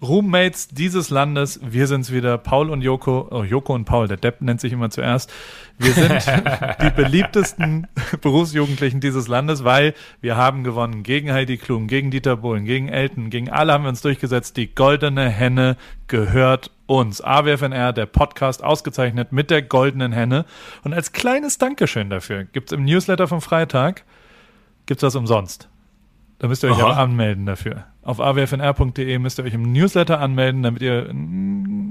Roommates dieses Landes. Wir sind's wieder, Paul und Joko. Oh, Joko und Paul, der Depp nennt sich immer zuerst. Wir sind die beliebtesten Berufsjugendlichen dieses Landes, weil wir haben gewonnen gegen Heidi Klum, gegen Dieter Bohlen, gegen Elton, gegen alle haben wir uns durchgesetzt. Die goldene Henne gehört uns. AWFNR, der Podcast, ausgezeichnet mit der goldenen Henne. Und als kleines Dankeschön dafür gibt's im Newsletter vom Freitag, gibt's was umsonst. Da müsst ihr euch Aha. aber anmelden dafür. Auf awfnr.de müsst ihr euch im Newsletter anmelden, damit ihr,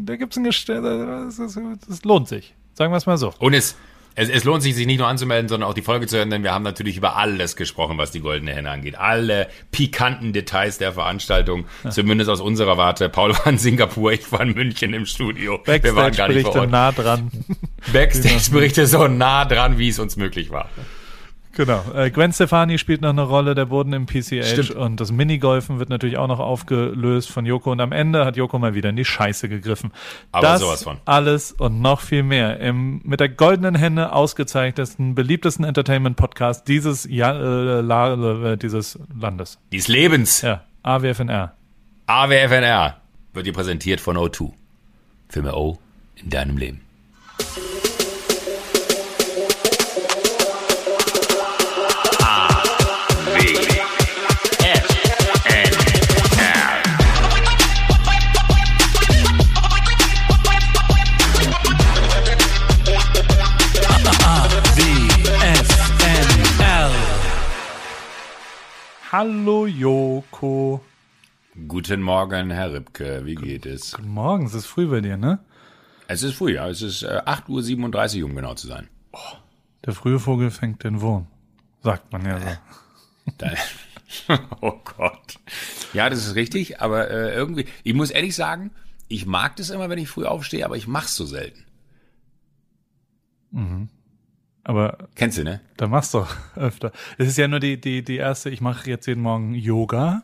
da gibt's ein Gestell, das lohnt sich. Sagen wir es mal so. Und es, es, es lohnt sich, sich nicht nur anzumelden, sondern auch die Folge zu hören, denn wir haben natürlich über alles gesprochen, was die Goldene Henne angeht. Alle pikanten Details der Veranstaltung, zumindest aus unserer Warte. Paul war in Singapur, ich war in München im Studio. Backstage-Berichte nah dran. Backstage-Berichte so nah dran, wie es uns möglich war. Genau. Äh, Gwen Stefani spielt noch eine Rolle, der Boden im PCH Stimmt. und das Minigolfen wird natürlich auch noch aufgelöst von Joko und am Ende hat Joko mal wieder in die Scheiße gegriffen. Aber das sowas von. alles und noch viel mehr im mit der goldenen Henne ausgezeichnetsten, beliebtesten Entertainment-Podcast dieses, ja, äh, La, äh, dieses Landes. Dies Lebens, Ja, AWFNR. AWFNR, wird dir präsentiert von O2. Filme O in deinem Leben. Hallo Joko. Guten Morgen, Herr Ripke, wie geht es? Guten Morgen, es ist früh bei dir, ne? Es ist früh, ja. Es ist äh, 8.37 Uhr, um genau zu sein. Der frühe Vogel fängt den Wurm. Sagt man ja so. Da, oh Gott. Ja, das ist richtig, aber äh, irgendwie, ich muss ehrlich sagen, ich mag das immer, wenn ich früh aufstehe, aber ich mach's so selten. Aber Kennst du, ne? da machst du öfter. Es ist ja nur die, die, die erste, ich mache jetzt jeden Morgen Yoga.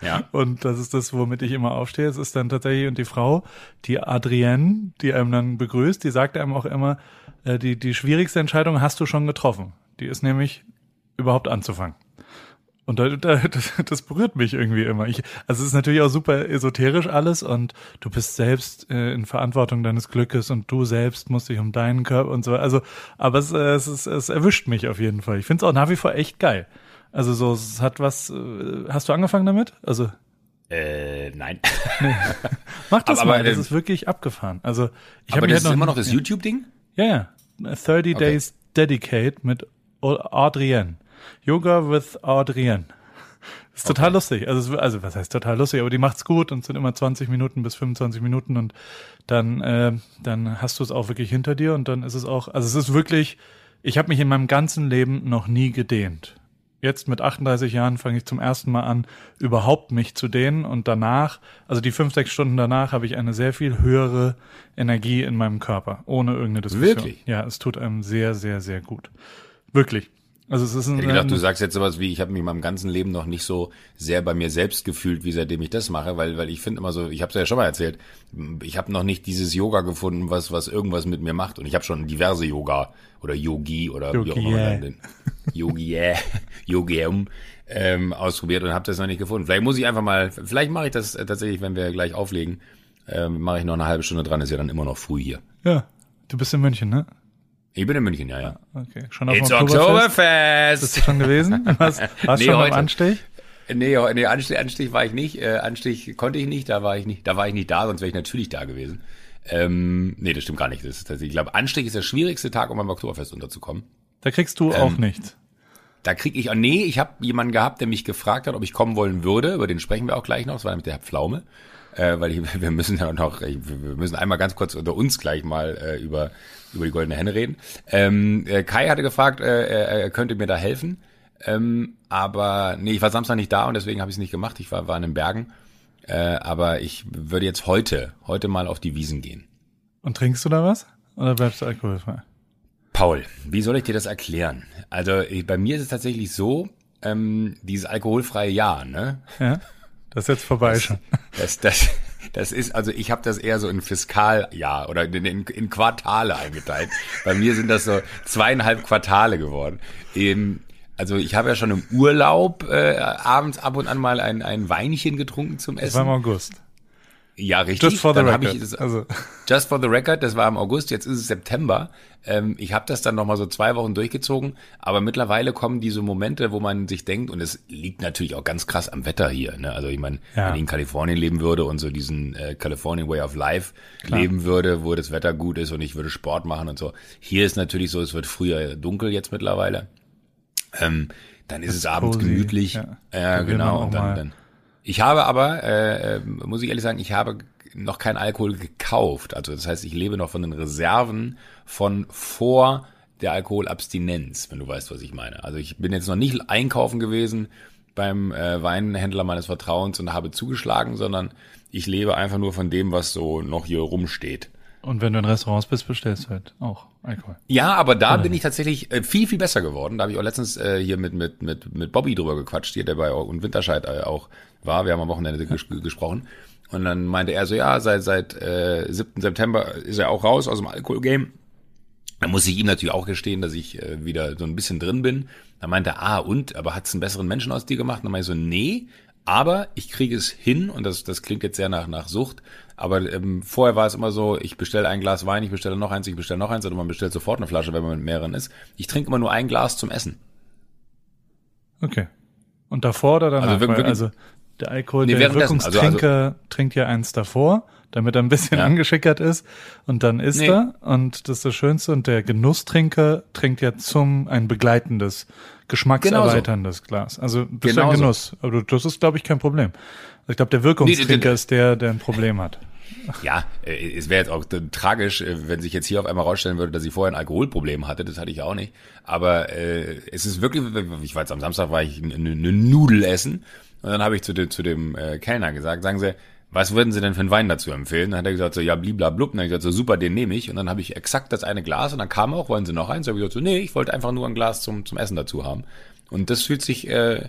Ja. Und das ist das, womit ich immer aufstehe. Es ist dann tatsächlich, und die Frau, die Adrienne, die einem dann begrüßt, die sagt einem auch immer, äh, die, die schwierigste Entscheidung hast du schon getroffen. Die ist nämlich, überhaupt anzufangen. Und da, da, das, das berührt mich irgendwie immer. Ich, also es ist natürlich auch super esoterisch alles und du bist selbst äh, in Verantwortung deines Glückes und du selbst musst dich um deinen Körper und so. Also, aber es, äh, es, ist, es erwischt mich auf jeden Fall. Ich finde es auch nach wie vor echt geil. Also so, es hat was. Äh, hast du angefangen damit? Also Äh, nein. mach das Aber- mal. aber, das ist wirklich abgefahren. Also ich habe ist immer noch das YouTube-Ding? Ja, ja. 30 Days Dedicate mit Adrienne. Yoga with Adrienne. Ist total lustig. Also, also was heißt total lustig, aber die macht's gut und es sind immer 20 Minuten bis 25 Minuten und dann, äh, dann hast du es auch wirklich hinter dir und dann ist es auch, also es ist wirklich, ich habe mich in meinem ganzen Leben noch nie gedehnt. Jetzt mit 38 Jahren fange ich zum ersten Mal an, überhaupt mich zu dehnen und danach, also die fünf, sechs Stunden danach, habe ich eine sehr viel höhere Energie in meinem Körper, ohne irgendeine Diskussion. Wirklich? Ja, es tut einem sehr, sehr, sehr gut. Wirklich. Also es ist ein, Ich hätte gedacht, du sagst jetzt sowas wie, ich habe mich in meinem ganzen Leben noch nicht so sehr bei mir selbst gefühlt, wie seitdem ich das mache, weil, weil ich finde immer so, ich habe es ja schon mal erzählt, ich habe noch nicht dieses Yoga gefunden, was, was irgendwas mit mir macht. Und ich habe schon diverse Yoga oder Yogi oder wie auch immer Yogi, dann den Yogi, äh, Yogium ähm, ausprobiert und habe das noch nicht gefunden. Vielleicht muss ich einfach mal, vielleicht mache ich das äh, tatsächlich, wenn wir gleich auflegen, ähm, mache ich noch eine halbe Stunde dran, ist ja dann immer noch früh hier. ja, du bist in München, ne? Ich bin in München, ja, ja. Okay. Schon auf It's dem Oktoberfest? Bist du schon gewesen? Was, warst Nee, schon heute. Anstich? Nee, nee Anstich, Anstich war ich nicht. Äh, Anstich konnte ich nicht, da war ich nicht, da war ich nicht da, sonst wäre ich natürlich da gewesen. Ähm, nee, das stimmt gar nicht. Das ist ich glaube, Anstich ist der schwierigste Tag, um beim Oktoberfest unterzukommen. Da kriegst du Ähm, auch nichts. Da krieg ich, oh, nee, ich habe jemanden gehabt, der mich gefragt hat, ob ich kommen wollen würde. Über den sprechen wir auch gleich noch. Das war nämlich der Herr Pflaume. Äh, weil ich, wir müssen ja noch, ich, wir müssen einmal ganz kurz unter uns gleich mal äh, über, über die goldene Henne reden. Ähm, äh, Kai hatte gefragt, äh, er, er könnte mir da helfen. Ähm, aber nee, ich war Samstag nicht da und deswegen habe ich es nicht gemacht. Ich war, war in den Bergen. Äh, aber ich würde jetzt heute, heute mal auf die Wiesen gehen. Und trinkst du da was? Oder bleibst du alkoholfrei? Paul, wie soll ich dir das erklären? Also ich, bei mir ist es tatsächlich so, ähm, dieses alkoholfreie Jahr, ne? Ja? Das ist jetzt vorbei schon. Das, das, das ist, also ich habe das eher so in Fiskaljahr oder in, in, in Quartale eingeteilt. Bei mir sind das so zweieinhalb Quartale geworden. Eben, also ich habe ja schon im Urlaub äh, abends ab und an mal ein, ein Weinchen getrunken zum Das war im Essen. August. Ja, richtig. Just for the Dann record. Ich, das, also, Just for the record, das war im August, jetzt ist es September. Ähm, ich habe das dann nochmal so zwei Wochen durchgezogen, aber mittlerweile kommen diese Momente, wo man sich denkt, und es liegt natürlich auch ganz krass am Wetter hier. Ne? Also ich meine, Ja. wenn ich in Kalifornien leben würde und so diesen äh, Californian Way of Life leben würde, wo das Wetter gut ist und ich würde Sport machen und so. Hier ist natürlich so, es wird früher dunkel jetzt mittlerweile. Ähm, dann ist es abends cozy, gemütlich. ja. Man genau. Und dann, dann. Ich habe aber, äh, äh, muss ich ehrlich sagen, ich habe noch keinen Alkohol gekauft. Also das heißt, ich lebe noch von den Reserven von vor der Alkoholabstinenz, wenn du weißt, was ich meine. Also ich bin jetzt noch nicht einkaufen gewesen beim äh, Weinhändler meines Vertrauens und habe zugeschlagen, sondern ich lebe einfach nur von dem, was so noch hier rumsteht. Und wenn du in Restaurants bist, bestellst du halt auch Alkohol. Ja, aber da bin ich tatsächlich äh, viel, viel besser geworden. Da habe ich auch letztens äh, hier mit, mit, mit, mit Bobby drüber gequatscht, hier, der bei und Winterscheid äh, auch war. Wir haben am Wochenende ges gesprochen. Und dann meinte er so, ja, seit, seit äh, 7. September ist er auch raus aus dem Alkoholgame. Da muss ich ihm natürlich auch gestehen, dass ich äh, wieder so ein bisschen drin bin. Da meinte er, ah, und, aber hat's einen besseren Menschen aus dir gemacht? Und dann meinte ich so, nee, aber ich kriege es hin, und das, das klingt jetzt sehr nach, nach Sucht, aber ähm, vorher war es immer so, ich bestelle ein Glas Wein, ich bestelle noch eins, ich bestelle noch eins, oder man bestellt sofort eine Flasche, wenn man mit mehreren ist. Ich trinke immer nur ein Glas zum Essen. Okay. Und davor oder danach? Also wirklich- Weil, also der Alkohol, Nee, der währenddessen. Also- Wirkungstrinker trinkt ja eins davor, damit er ein bisschen Ja. angeschickert ist und dann isst Nee. er und das ist das Schönste und der Genusstrinker trinkt ja zum ein begleitendes, geschmackserweiterndes Glas. Also bist du ein. Genuss. Aber das ist, glaube ich, kein Problem. Also ich glaube, der Wirkungstrinker Nee, ist der, der ein Problem hat. Ja, äh, es wäre jetzt auch tragisch, äh, wenn sich jetzt hier auf einmal rausstellen würde, dass ich vorher ein Alkoholproblem hatte. Das hatte ich auch nicht. Aber äh, es ist wirklich, ich war jetzt am Samstag, war ich eine eine Nudel essen und dann habe ich zu dem, zu dem äh, Kellner gesagt, sagen Sie, was würden Sie denn für einen Wein dazu empfehlen? Dann hat er gesagt, so, ja, bliblablub. Und dann habe ich gesagt, so, super, den nehme ich. Und dann habe ich exakt das eine Glas und dann kam auch, wollen Sie noch eins? Dann habe ich gesagt, so, nee, ich wollte einfach nur ein Glas zum, zum Essen dazu haben. Und das fühlt sich, äh,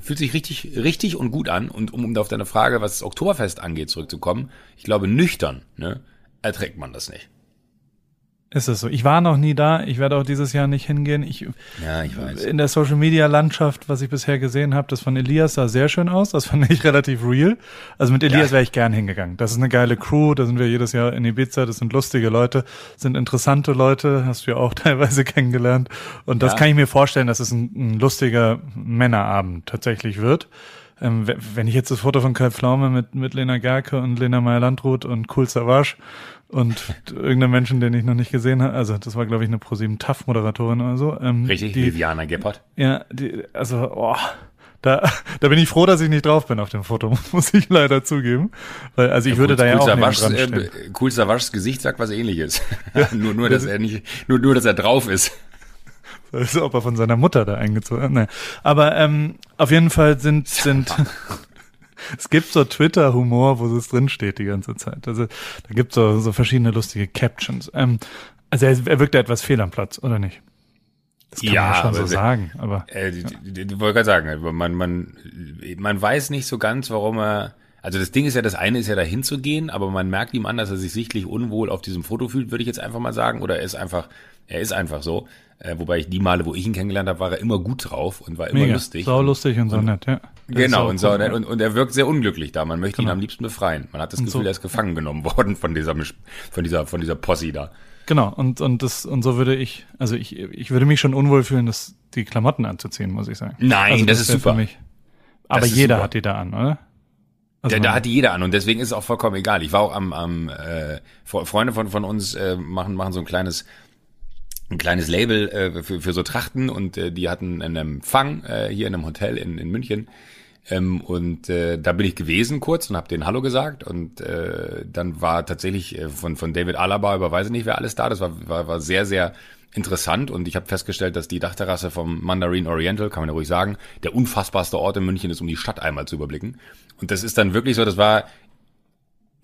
fühlt sich richtig, richtig und gut an. Und um, um auf deine Frage, was das Oktoberfest angeht, zurückzukommen, ich glaube, nüchtern, ne, erträgt man das nicht. Ist es so. Ich war noch nie da. Ich werde auch dieses Jahr nicht hingehen. Ich, Ja, ich weiß. in der Social Media Landschaft, was ich bisher gesehen habe, das von Elias sah sehr schön aus. Das fand ich relativ real. Also mit Elias Ja. wäre ich gern hingegangen. Das ist eine geile Crew. Da sind wir jedes Jahr in Ibiza. Das sind lustige Leute, sind interessante Leute. Hast du ja auch teilweise kennengelernt. Und das Ja. kann ich mir vorstellen, dass es ein, ein lustiger Männerabend tatsächlich wird. Ähm, we- wenn ich jetzt das Foto von Kai Pflaume mit, mit Lena Gerke und Lena Meyer-Landrut und Cool Savage und irgendeinem Menschen, den ich noch nicht gesehen habe, also das war, glaube ich, eine ProSieben TAF-Moderatorin oder so. Ähm, Richtig, die, Viviana Gebhardt. ja, die, also, oh, da, da bin ich froh, dass ich nicht drauf bin auf dem Foto, muss ich leider zugeben. Weil, also ich würde da ja auch Savages, dran stehen. äh, cool Savages Gesicht sagt was ähnliches. nur, nur, dass er nicht, nur, nur, dass er drauf ist. Als ob er von seiner Mutter da eingezogen hat. Nee. Aber ähm, auf jeden Fall sind, sind es gibt so Twitter-Humor, wo es drin steht die ganze Zeit. Also da gibt es so, so verschiedene lustige Captions. Ähm, also er, er wirkt ja etwas fehl am Platz, oder nicht? Das kann Ja, man ja schon so sagen, aber Äh, die wollte gerade sagen, also man, man, man weiß nicht so ganz, warum er. Also das Ding ist ja, das eine ist ja dahin zu gehen, aber man merkt ihm an, dass er sich sichtlich unwohl auf diesem Foto fühlt, würde ich jetzt einfach mal sagen. Oder er ist einfach, er ist einfach so. Äh, wobei ich die Male, wo ich ihn kennengelernt habe, war er immer gut drauf und war immer mega, lustig. sau lustig und so nett, ja. Das ist Genau, und, so, ja. und, und er wirkt sehr unglücklich da. Man möchte ihn Genau. am liebsten befreien. Man hat das Und Gefühl, so- er ist gefangen genommen worden von dieser, von dieser, von dieser Posse da. Genau, und, und das, und so würde ich, also ich, ich würde mich schon unwohl fühlen, das, die Klamotten anzuziehen, muss ich sagen. Nein, also das ist wär super. Für mich. Aber ist jeder super. hat die da an, oder? Also Da, da hat die jeder an und deswegen ist es auch vollkommen egal. Ich war auch am, am äh, Fre- Freunde von, von uns äh, machen, machen so ein kleines ein kleines Label äh, für, für so Trachten und äh, die hatten einen Empfang äh, hier in einem Hotel in, in München ähm, und äh, da bin ich gewesen kurz und habe denen Hallo gesagt und äh, dann war tatsächlich äh, von von David Alaba über weiß ich nicht wer alles da. Das war war, war sehr sehr interessant und ich habe festgestellt, dass die Dachterrasse vom Mandarin Oriental, kann man ja ruhig sagen, der unfassbarste Ort in München ist, um die Stadt einmal zu überblicken. Und das ist dann wirklich so, das war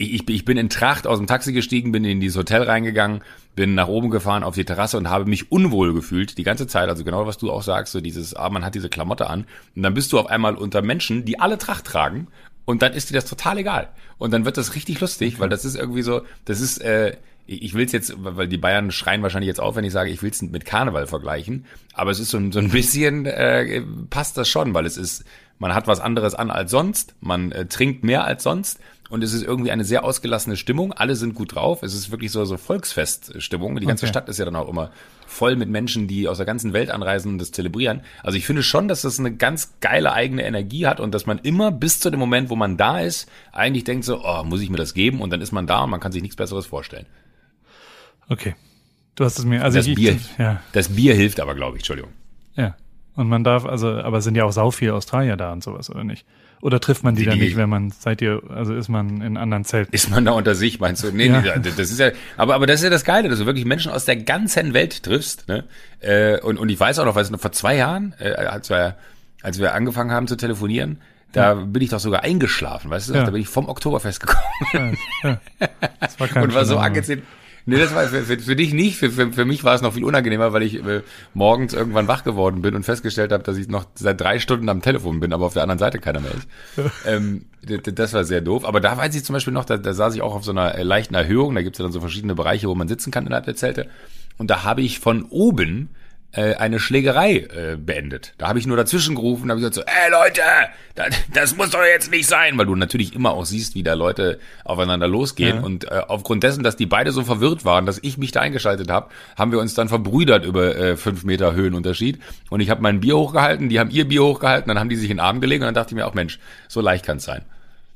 ich, ich bin- in Tracht aus dem Taxi gestiegen, bin in dieses Hotel reingegangen, bin nach oben gefahren auf die Terrasse und habe mich unwohl gefühlt die ganze Zeit. Also genau was du auch sagst, so dieses, ah, man hat diese Klamotte an und dann bist du auf einmal unter Menschen, die alle Tracht tragen und dann ist dir das total egal. Und dann wird das richtig lustig, weil das ist irgendwie so, das ist, äh, ich ich will es jetzt, weil die Bayern schreien wahrscheinlich jetzt auf, wenn ich sage, ich will es mit Karneval vergleichen, aber es ist so ein, so ein bisschen, äh, passt das schon, weil es ist, man hat was anderes an als sonst, man äh, trinkt mehr als sonst und es ist irgendwie eine sehr ausgelassene Stimmung. Alle sind gut drauf. Es ist wirklich so so Volksfeststimmung. Die ganze Okay. Stadt ist ja dann auch immer voll mit Menschen, die aus der ganzen Welt anreisen und das zelebrieren. Also ich finde schon, dass das eine ganz geile eigene Energie hat und dass man immer bis zu dem Moment, wo man da ist, eigentlich denkt so, oh, muss ich mir das geben? Und dann ist man da und man kann sich nichts Besseres vorstellen. Okay. Du hast es mir, also Das ich, Bier, ja, das Bier hilft aber, glaube ich, Entschuldigung. ja. Und man darf, also, aber es sind ja auch sau viele Australier da und sowas, oder nicht? Oder trifft man die, Die- dann nicht, wenn man, seid ihr, also ist man in anderen Zelten? Ist man da unter sich, meinst du? Nee, Ja. nee, das ist ja, aber, aber das ist ja das Geile, dass du wirklich Menschen aus der ganzen Welt triffst, ne? Äh, und, und ich weiß auch noch, weißt du, vor zwei Jahren, äh, als wir, als wir angefangen haben zu telefonieren, da bin ich doch sogar eingeschlafen, weißt du? Ja. Da bin ich vom Oktoberfest gekommen Ja, ja. Das war kein und war so angezählt. Nee, das war für, für, für dich nicht. Für, für, für mich war es noch viel unangenehmer, weil ich äh, morgens irgendwann wach geworden bin und festgestellt habe, dass ich noch seit drei Stunden am Telefon bin, aber auf der anderen Seite keiner mehr ist. ähm, das war sehr doof. Aber da weiß ich zum Beispiel noch, da, da saß ich auch auf so einer äh, leichten Erhöhung. Da gibt's ja dann so verschiedene Bereiche, wo man sitzen kann innerhalb der Zelte. Und da habe ich von oben äh, eine Schlägerei äh, beendet. Da habe ich nur dazwischen gerufen und habe gesagt so, ey Leute, das, das muss doch jetzt nicht sein, weil du natürlich immer auch siehst, wie da Leute aufeinander losgehen Ja. und äh, aufgrund dessen, dass die beide so verwirrt waren, dass ich mich da eingeschaltet habe, haben wir uns dann verbrüdert über äh, fünf Meter Höhenunterschied und ich habe mein Bier hochgehalten, die haben ihr Bier hochgehalten, dann haben die sich in den Arm gelegt und dann dachte ich mir auch, Mensch, so leicht kann es sein.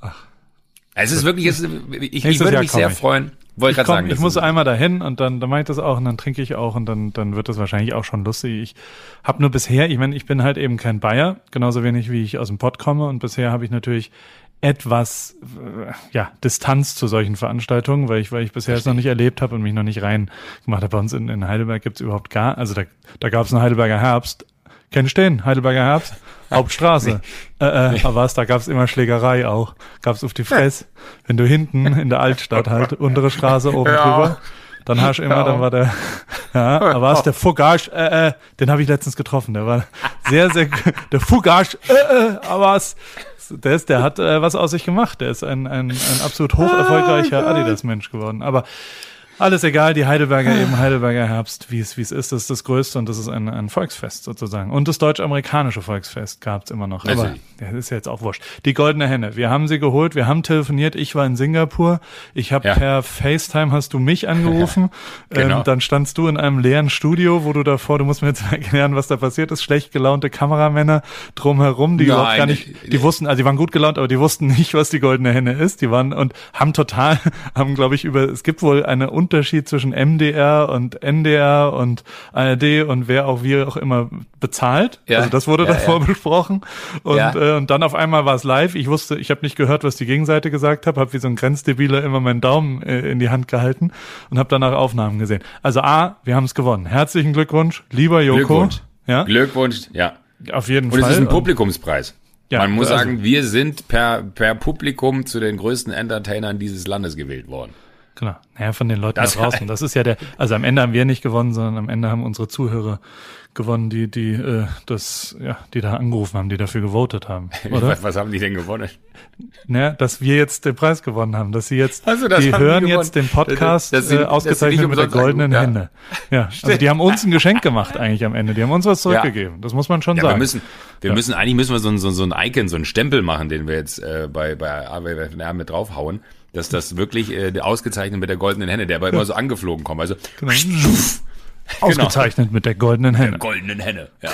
Ach. Es ist wirklich, es ich, ich würde mich sehr ich. freuen. Wollte Ich, gerade sagen, ich muss einmal dahin und dann, dann mache ich das auch und dann trinke ich auch und dann, dann wird das wahrscheinlich auch schon lustig. Ich habe nur bisher, ich meine, ich bin halt eben kein Bayer, genauso wenig wie ich aus dem Pott komme und bisher habe ich natürlich etwas äh, ja Distanz zu solchen Veranstaltungen, weil ich weil ich bisher es noch nicht erlebt habe und mich noch nicht rein gemacht habe. Bei uns in, in Heidelberg gibt's überhaupt gar, also da, da gab es einen Heidelberger Herbst. Kennst du den? Heidelberger Herbst? Hauptstraße. Äh, äh, aber was, da gab's immer Schlägerei auch. Gab's auf die Fress. Wenn du hinten in der Altstadt halt, untere Straße oben Ja. drüber, dann hast du immer, dann war der, ja, aber war es der Fugage, äh, äh, den habe ich letztens getroffen. Der war sehr, sehr, der Fugage, äh, äh, aber was, der ist, der hat äh, was aus sich gemacht. Der ist ein, ein, ein absolut hoch erfolgreicher Adidas-Mensch geworden. Aber alles egal, die Heidelberger eben Heidelberger Herbst, wie es wie es ist, das ist das Größte und das ist ein, ein Volksfest sozusagen. Und das deutsch-amerikanische Volksfest gab's immer noch. Aber ja, das ist ja jetzt auch wurscht. Die goldene Henne, wir haben sie geholt, wir haben telefoniert, ich war in Singapur, ich habe Ja. per FaceTime hast du mich angerufen, Genau. ähm, dann standst du in einem leeren Studio, wo du davor, du musst mir jetzt erklären, was da passiert ist, schlecht gelaunte Kameramänner drumherum, die Nein, überhaupt gar nicht, die wussten, also die waren gut gelaunt, aber die wussten nicht, was die goldene Henne ist. Die waren und haben total, haben glaube ich über, es gibt wohl einen Unterschied zwischen MDR und NDR und ARD und wer auch wie auch immer bezahlt. Ja. Also das wurde Ja, davor ja. besprochen und, äh, und dann auf einmal war es live. Ich wusste, ich habe nicht gehört, was die Gegenseite gesagt hat, habe wie so ein Grenzdebiler immer meinen Daumen äh, in die Hand gehalten und habe danach Aufnahmen gesehen. Also A, wir haben es gewonnen. Herzlichen Glückwunsch, lieber Joko. Glückwunsch. Ja, Glückwunsch, ja. auf jeden Und Fall. es ist ein Und- Publikumspreis. Ja, Man muss also- sagen, wir sind per, per Publikum zu den größten Entertainern dieses Landes gewählt worden. Genau. Naja, von den Leuten Das- da draußen. Das ist ja der, also am Ende haben wir nicht gewonnen, sondern am Ende haben unsere Zuhörer gewonnen, die, die, äh, das, ja, die da angerufen haben, die dafür gewotet haben. Oder? Was, was haben die denn gewonnen? ja, dass wir jetzt den Preis gewonnen haben, dass sie jetzt, Also, das die die hören gewonnen. jetzt den Podcast Das- das sind- äh, das sind ausgezeichnet mit der goldenen angerufen, Hände. Ja, also die haben uns ein Geschenk gemacht eigentlich am Ende. Die haben uns was zurückgegeben. Das muss man schon Ja, sagen. wir müssen, wir müssen, eigentlich müssen wir so ein, so, so ein Icon, so ein Stempel machen, den wir jetzt äh, bei, bei AWFNR mit draufhauen, dass das wirklich äh, ausgezeichnet mit der goldenen Henne, der aber immer so angeflogen kommt. Also Genau. Ausgezeichnet mit der goldenen Henne. goldenen Henne. Ja.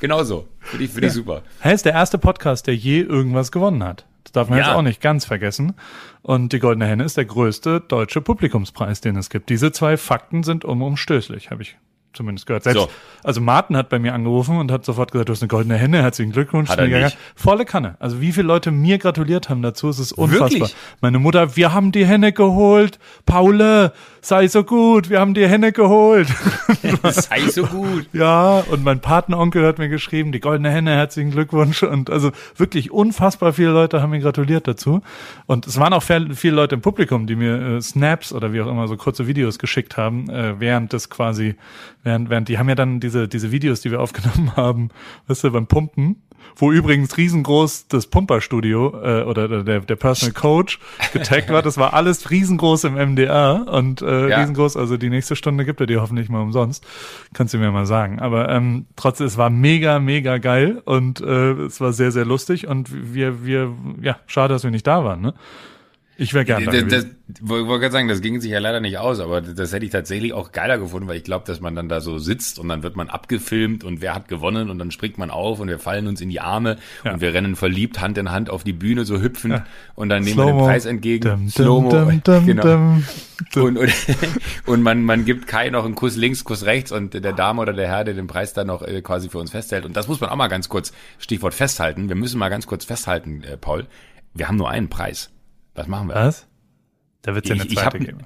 Genau so. Finde ich, finde ich super. Hey, ist der erste Podcast, der je irgendwas gewonnen hat. Das darf man Ja. jetzt auch nicht ganz vergessen. Und die Goldene Henne ist der größte deutsche Publikumspreis, den es gibt. Diese zwei Fakten sind unumstößlich, habe ich zumindest gehört. Selbst, So. Also Martin hat bei mir angerufen und hat sofort gesagt, du hast eine Goldene Henne, herzlichen Glückwunsch. Hat er. Volle Kanne. Also wie viele Leute mir gratuliert haben dazu, es ist unfassbar. Wirklich? Meine Mutter, wir haben die Henne geholt. Paule, sei so gut, wir haben die Henne geholt. Sei so gut. Ja, und mein Patenonkel hat mir geschrieben, die goldene Henne, herzlichen Glückwunsch. Und also wirklich unfassbar viele Leute haben mir gratuliert dazu. Und es waren auch viel- viele Leute im Publikum, die mir äh, Snaps oder wie auch immer so kurze Videos geschickt haben, äh, während das quasi, während, während, die haben ja dann diese, diese Videos, die wir aufgenommen haben, weißt du, beim Pumpen, wo übrigens riesengroß das Pumperstudio äh, oder der, der Personal Coach getaggt war. Das war alles riesengroß im MDR und äh, Ja. riesengroß. Also die nächste Stunde gibt er dir hoffentlich mal umsonst. Kannst du mir mal sagen. Aber ähm, trotzdem, es war mega, mega geil und äh, es war sehr, sehr lustig und wir, wir, ja, schade, dass wir nicht da waren. Ne? Ich wäre gerne da Das, das, wollte gerade sagen, das ging sich ja leider nicht aus, aber das hätte ich tatsächlich auch geiler gefunden, weil ich glaube, dass man dann da so sitzt und dann wird man abgefilmt und wer hat gewonnen und dann springt man auf und wir fallen uns in die Arme Ja. und wir rennen verliebt Hand in Hand auf die Bühne so hüpfend Ja. und dann nehmen wir den. Preis entgegen. Slow-mo. genau. Und, und, und man, man gibt Kai noch einen Kuss links, Kuss rechts und der Dame oder der Herr, der den Preis dann noch äh, quasi für uns festhält. Und das muss man auch mal ganz kurz, Stichwort festhalten. Wir müssen mal ganz kurz festhalten, äh, Paul. Wir haben nur einen Preis. Was machen wir? Was? Da wird es ja eine Ich- ich zweite hab- geben.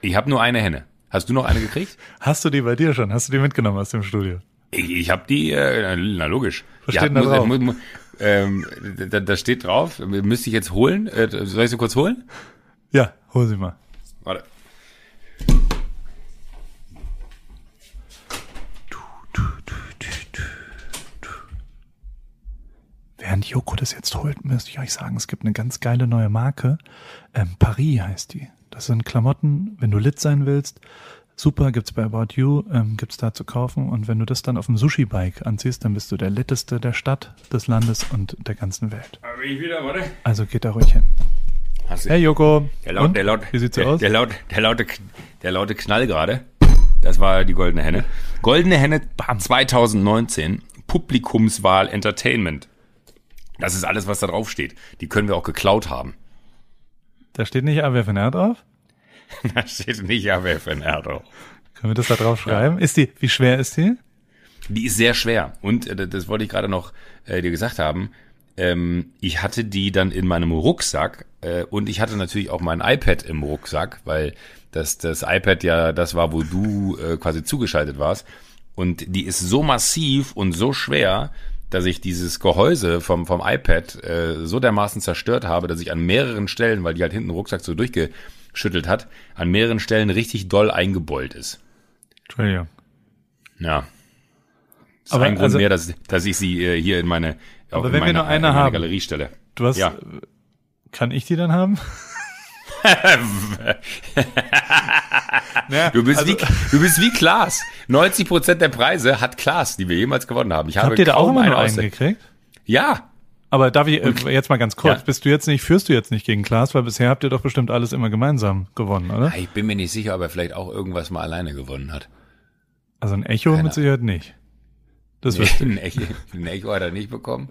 Ich habe nur eine Henne. Hast du noch eine gekriegt? Hast du die bei dir schon? Hast du die mitgenommen aus dem Studio? Ich, ich habe die, äh, na logisch. Was Ja, da muss- drauf? muss- muss- ähm, da, da steht drauf, müsste ich jetzt holen. Äh, soll ich sie kurz holen? Ja, hol sie mal. Warte. Während Joko das jetzt holt, müsste ich euch sagen, es gibt eine ganz geile neue Marke. Ähm, Paris heißt die. Das sind Klamotten, wenn du lit sein willst. Super, gibt's bei About You, ähm, gibt's da zu kaufen. Und wenn du das dann auf dem Sushi-Bike anziehst, dann bist du der litteste der Stadt, des Landes und der ganzen Welt. Hab ich wieder, warte. Also geht da ruhig hin. Hast du- Hey Joko. Der laut, Und? der laut, Wie sieht's so der, aus? Der laut, der laute, der laute Knall gerade. Das war die goldene Henne. Goldene Henne 2019. Publikumswahl Entertainment. Das ist alles, was da drauf steht. Die können wir auch geklaut haben. Da steht nicht AWFNR drauf? Da steht nicht AWFNR drauf. Können wir das da drauf schreiben? Ist die, wie schwer ist die? Die ist sehr schwer. Und äh, das wollte ich gerade noch äh, dir gesagt haben. Ähm, ich hatte die dann in meinem Rucksack äh, und ich hatte natürlich auch mein iPad im Rucksack, weil das, das iPad ja das war, wo du äh, quasi zugeschaltet warst. Und die ist so massiv und so schwer, dass ich dieses Gehäuse vom, vom iPad äh, so dermaßen zerstört habe, dass ich an mehreren Stellen, weil die halt hinten Rucksack so durchgeschüttelt hat, an mehreren Stellen richtig doll eingebeult ist. Entschuldigung. Ja. Das ist Aber ein Grund also- mehr, dass, dass ich sie äh, hier in meine, Aber wenn wir meine, nur eine haben. Galerie stelle. Du hast, Ja. kann ich die dann haben? Naja, Du bist, also, wie, du bist wie Klaas. 90 Prozent der Preise hat Klaas, die wir jemals gewonnen haben. Ich habe habt ihr da auch immer einen Aussage. gekriegt? Ja. Aber darf ich äh, jetzt mal ganz kurz, Ja. bist du jetzt nicht, führst du jetzt nicht gegen Klaas, weil bisher habt ihr doch bestimmt alles immer gemeinsam gewonnen, oder? Ich bin mir nicht sicher, ob er vielleicht auch irgendwas mal alleine gewonnen hat. Also ein Echo Keine mit Sicherheit nicht. Das Nee, ein, Echo, ein Echo hat er nicht bekommen.